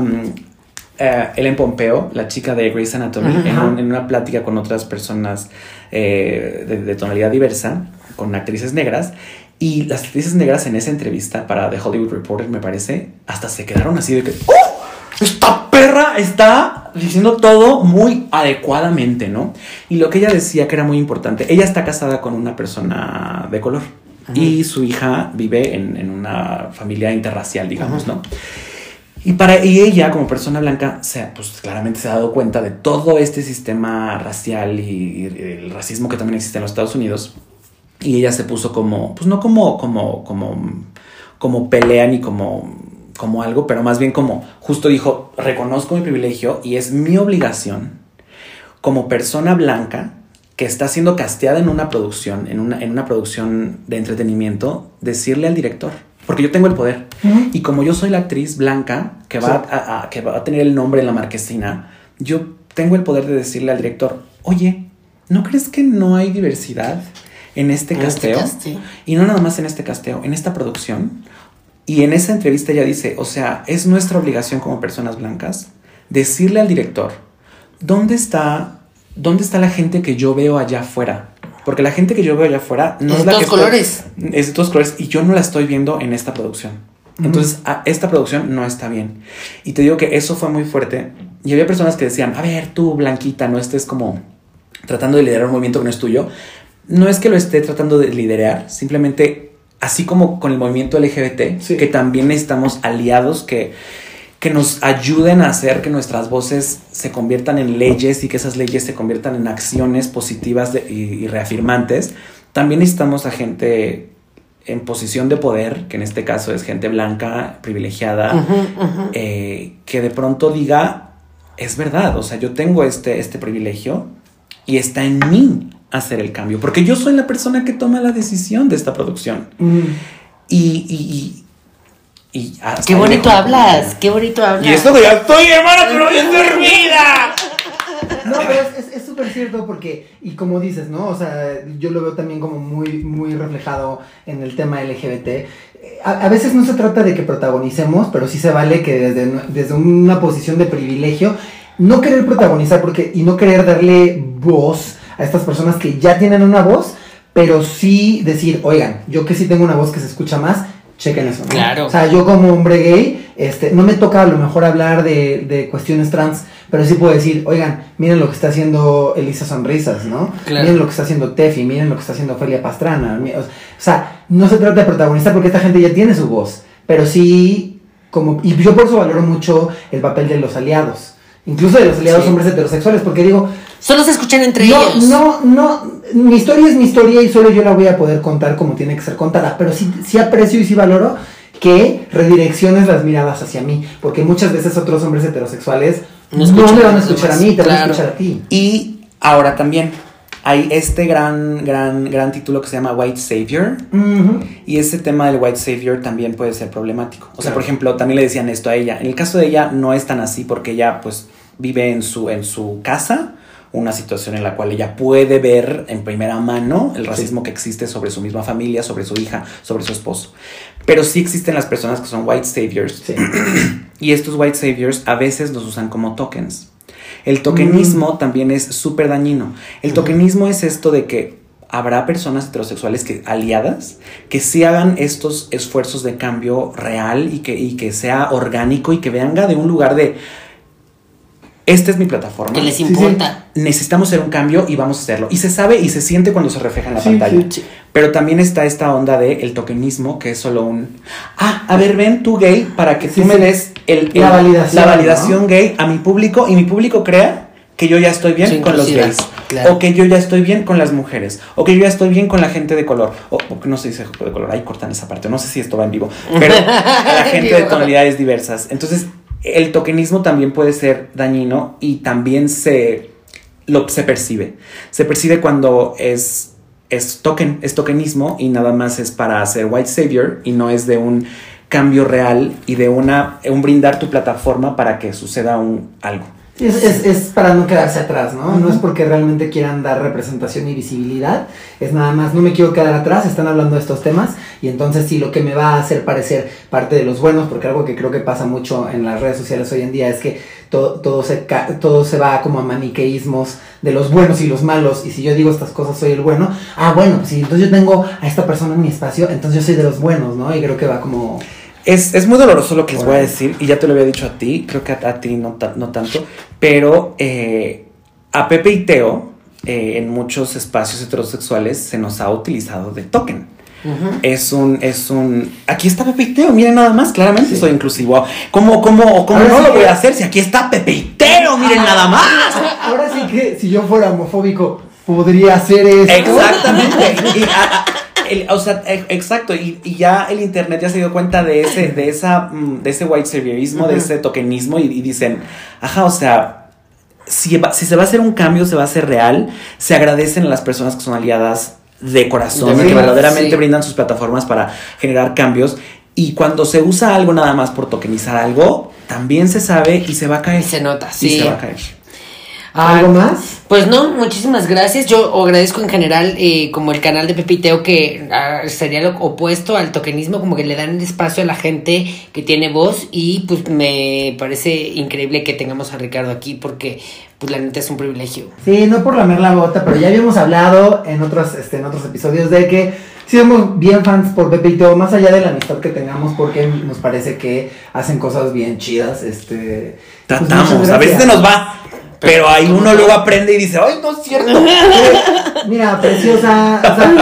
C: eh, Ellen Pompeo, la chica de Grey's Anatomy, en,
A: Ajá.
C: un- en una plática con otras personas eh, de, de tonalidad diversa, con actrices negras. Y las actrices negras en esa entrevista para The Hollywood Reporter, me parece, hasta se quedaron así de que, ¡Oh! Esta perra está diciendo todo muy adecuadamente, ¿no? Y lo que ella decía que era muy importante, ella está casada con una persona de color y su hija vive en, en una familia interracial, digamos, ¿no? Y para y ella como persona blanca, se, pues claramente se ha dado cuenta de todo este sistema racial y, y el racismo que también existe en los Estados Unidos. Y ella se puso como, pues no como, como, como, como pelea ni como, como algo, pero más bien como, justo dijo, reconozco mi privilegio y es mi obligación como persona blanca que está siendo casteada en una producción, en una, en una producción de entretenimiento, decirle al director, porque yo tengo el poder. Y como yo soy la actriz blanca que va, a, a- que va a tener el nombre en la marquesina, yo tengo el poder de decirle al director, oye, ¿no crees que no hay diversidad en este
B: En este
C: casteo?
B: casteo.
C: Y no nada más en este casteo, en esta producción. Y en esa entrevista ella dice, o sea, es nuestra obligación como personas blancas decirle al director, ¿dónde está, dónde está la gente que yo veo allá afuera? Porque la gente que yo veo allá afuera no
B: Es
C: es, la que estoy-
B: colores.
C: es de todos colores y yo no la estoy viendo en esta producción. Entonces, a- esta producción no está bien. Y te digo que eso fue muy fuerte. Y había personas que decían, a ver, tú, Blanquita, no estés como tratando de liderar un movimiento que no es tuyo. No es que lo esté tratando de liderar, simplemente así como con el movimiento LGBT,
A: Sí.
C: que también necesitamos aliados que, que nos ayuden a hacer que nuestras voces se conviertan en leyes y que esas leyes se conviertan en acciones positivas de- y, y reafirmantes. También necesitamos a gente en posición de poder, que en este caso es gente blanca, privilegiada, eh, que de pronto diga, es verdad, o sea, yo tengo este, este privilegio y está en mí hacer el cambio, porque yo soy la persona que toma la decisión de esta producción.
A: Mm.
C: Y... y, y, y hasta
B: Qué bonito hablas, qué bonito hablas.
C: Y esto que ya estoy, hermana, pero bien dormida.
A: No, pero es- es es súper cierto porque, y como dices, ¿no? O sea, yo lo veo también como muy, muy reflejado en el tema LGBT. A, a veces no se trata de que protagonicemos, pero sí se vale que desde, desde una posición de privilegio, no querer protagonizar porque, y no querer darle voz a estas personas que ya tienen una voz, pero sí decir, oigan, yo que sí tengo una voz que se escucha más, chequen eso, ¿no?
B: Claro.
A: O sea, yo como hombre gay, este, no me toca a lo mejor hablar de, de cuestiones trans, pero sí puedo decir, oigan, miren lo que está haciendo Elisa Sonrisas, ¿no?
B: Claro.
A: Miren lo que está haciendo Tefi, miren lo que está haciendo Ofelia Pastrana. O sea, no se trata de protagonista porque esta gente ya tiene su voz, pero sí, como, y yo por eso valoro mucho el papel de los aliados, incluso de los aliados
B: Sí.
A: hombres heterosexuales, porque digo,
B: Solo se escuchan entre
A: no,
B: ellos.
A: no, no, mi historia es mi historia y solo yo la voy a poder contar como tiene que ser contada, pero sí, sí aprecio y sí valoro que redirecciones las miradas hacia mí, porque muchas veces otros hombres heterosexuales
B: No
A: no, me van
B: a
A: escuchar a mí, te van a escuchar a ti.
C: Y ahora también hay este gran, gran, gran título que se llama White Savior. Y ese tema del white savior también puede ser problemático. O sea,
A: Claro.
C: por ejemplo, también le decían esto a ella. En el caso de ella no es tan así porque ella pues vive en su, en su casa, una situación en la cual ella puede ver en primera mano el racismo que existe sobre su misma familia, sobre su hija, sobre su esposo. Pero sí existen las personas que son white saviors
A: Sí. (clears throat)
C: y estos white saviors a veces los usan como tokens. El tokenismo también es súper dañino. El tokenismo es esto de que habrá personas heterosexuales que aliadas que sí hagan estos esfuerzos de cambio real y que, y que sea orgánico y que venga de un lugar de esta es mi plataforma.
B: Que les
A: Sí,
B: importa.
C: Necesitamos hacer un cambio y vamos a hacerlo. Y se sabe y se siente cuando se refleja en la
A: Sí,
C: pantalla.
A: sí.
B: Sí.
C: Pero también está esta onda de el tokenismo, que es solo un. Ah, a ver, ven tú gay para que
A: Sí,
C: tú me des el,
A: La validación,
C: la validación
A: ¿no?
C: gay a mi público y mi público crea que yo ya estoy bien
B: Sí,
C: con los gays.
B: claro.
C: O que yo ya estoy bien con las mujeres. O que yo ya estoy bien con la gente de color. O, o que no se dice de color. Ahí cortan esa parte. No sé si esto va en vivo. Pero (laughs) la gente de tonalidades diversas. Entonces, el tokenismo también puede ser dañino y también se, lo, se percibe. Se percibe cuando es, es token, es tokenismo y nada más es para hacer white savior y no es de un cambio real y de una un brindar tu plataforma para que suceda un algo.
A: Es, es, es para no quedarse atrás, ¿no? No es porque realmente quieran dar representación y visibilidad, es nada más, no me quiero quedar atrás, están hablando de estos temas y entonces sí, lo que me va a hacer parecer parte de los buenos, porque algo que creo que pasa mucho en las redes sociales hoy en día es que todo, todo, se, todo se va como a maniqueísmos de los buenos y los malos, y si yo digo estas cosas soy el bueno, ah, bueno, si entonces yo tengo a esta persona en mi espacio, entonces yo soy de los buenos, ¿no? Y creo que va como...
C: Es, es muy doloroso lo que les voy a decir, y ya te lo había dicho a ti, creo que a, a ti no, ta- no tanto, pero eh, a Pepe y Teo, eh, en muchos espacios heterosexuales, se nos ha utilizado de token. Es un, es un. Aquí está Pepe y Teo, miren nada más, claramente
A: Sí.
C: soy inclusivo. ¿Cómo, cómo, cómo no
A: sí
C: lo voy a hacer si aquí está Pepe y Teo? Miren nada más.
A: Ahora sí que si yo fuera homofóbico, podría hacer esto.
C: Exactamente. Y, a- a- el- o sea, e- exacto. Y, y ya el internet ya se dio cuenta de ese, de esa, mm, de ese white saviorismo, de ese tokenismo, y, y dicen, ajá, o sea, si, va- si se va a hacer un cambio, se va a hacer real, se agradecen a las personas que son aliadas de corazón, y que
B: verdad,
C: verdaderamente
B: sí.
C: brindan sus plataformas para generar cambios. Y cuando se usa algo nada más por tokenizar algo, también se sabe y se va a caer.
B: Y se nota,
C: Y
B: sí.
C: se va a caer.
A: ¿Algo más?
B: Pues no, muchísimas gracias. Yo agradezco en general eh, como el canal de Pepiteo que ah, sería lo opuesto al tokenismo, como que le dan el espacio a la gente que tiene voz y pues me parece increíble que tengamos a Ricardo aquí porque pues la neta es un privilegio.
A: Sí, no por lamer la bota, pero ya habíamos hablado en otros, este, en otros episodios de que sí somos bien fans por Pepe y Teo, más allá de la amistad que tengamos, porque nos parece que hacen cosas bien chidas. Este, pues,
C: Tratamos,
A: muchas
C: a veces se nos va. Pero ahí uno luego aprende y dice, ¡ay, no es cierto! (laughs)
A: Mira, preciosa, o sea,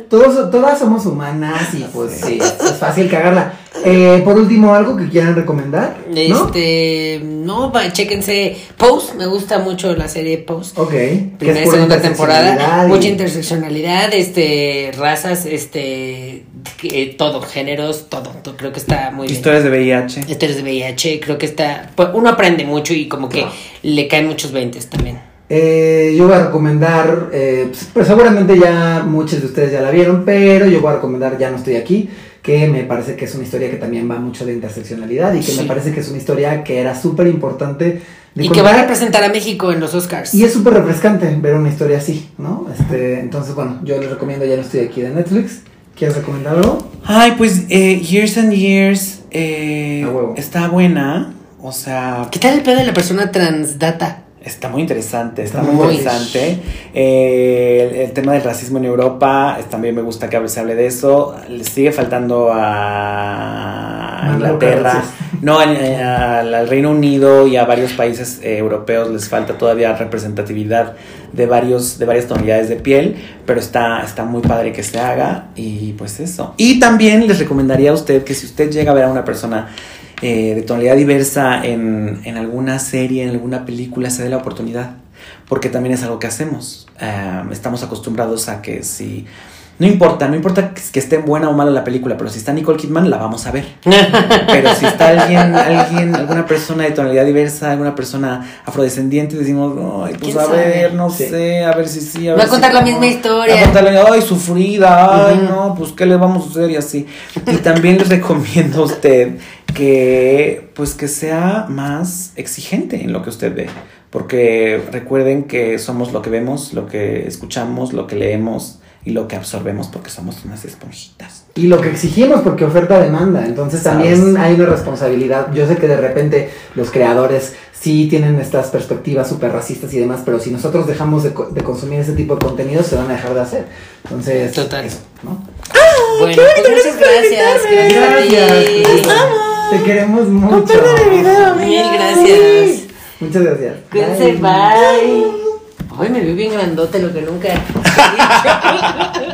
A: (laughs) todos, todas somos humanas y pues sí, es fácil cagarla. Eh, por último, algo que quieran recomendar, ¿no?
B: Este, no, va, chéquense Post, me gusta mucho la serie Post.
A: Ok. que
B: Primera y segunda temporada,
A: y-
B: mucha interseccionalidad, este, razas, este, que- todo, géneros, todo, to- creo que está muy bien.
C: Historias de VIH.
B: Historias de VIH, creo que está, pues, uno aprende mucho y como que le caen muchos veintes también.
A: Eh, yo voy a recomendar, eh, pues, pues seguramente ya muchos de ustedes ya la vieron, pero yo voy a recomendar Ya no estoy aquí, que me parece que es una historia que también va mucho de interseccionalidad y que
B: Sí.
A: me parece que es una historia que era súper importante
B: Y que va a representar a México en los Oscars.
A: Y es súper refrescante ver una historia así, ¿no? Este, entonces, bueno, yo les recomiendo Ya no estoy aquí de Netflix. ¿Quieres recomendar algo?
C: Ay, pues eh, Years and Years eh, está buena. O sea,
B: ¿Qué tal el pedo de la persona transdata?
C: Está muy interesante. Está, muy
A: muy-
C: interesante. Eh, el, el tema del racismo en Europa, es- también me gusta que se hable de eso. Le sigue faltando a Inglaterra, no, en- en- al, al Reino Unido y a varios países eh, europeos les falta todavía representatividad de varios de varias tonalidades de piel, pero está está muy padre que se haga y pues eso. Y también les recomendaría a usted que si usted llega a ver a una persona eh, de tonalidad diversa en, en alguna serie, en alguna película, se dé la oportunidad, porque también es algo que hacemos. Eh, estamos acostumbrados a que si... No importa, no importa que, esté buena o mala la película, pero si está Nicole Kidman, la vamos a ver. (laughs) Pero si está alguien, alguien, alguna persona de tonalidad diversa, alguna persona afrodescendiente, decimos, ay, pues
B: ¿Quién
C: a
B: sabe?
C: ver, no
A: Sí.
C: sé, a ver si sí, a
B: Va
C: ver
B: a contar la misma historia.
C: Va a contar la- ay, sufrida, ay, no, pues qué le vamos a hacer y así. Y también les recomiendo a usted que, pues que sea más exigente en lo que usted ve. Porque recuerden que somos lo que vemos, lo que escuchamos, lo que leemos y lo que absorbemos porque somos unas esponjitas.
A: Y lo que exigimos porque oferta demanda. Entonces también
C: ¿Sabes?
A: hay una responsabilidad. Yo sé que de repente los creadores sí tienen estas perspectivas súper racistas y demás, pero si nosotros dejamos de, co- de consumir ese tipo de contenidos, se van a dejar de hacer. Entonces,
B: Total.
A: eso, ¿no?
B: Bueno, pues muchas gracias. Gracias.
A: Te queremos mucho.
B: Mil gracias.
A: Muchas gracias.
B: Cuídense, bye. Ay, me veo bien grandote lo que nunca. he dicho. (laughs)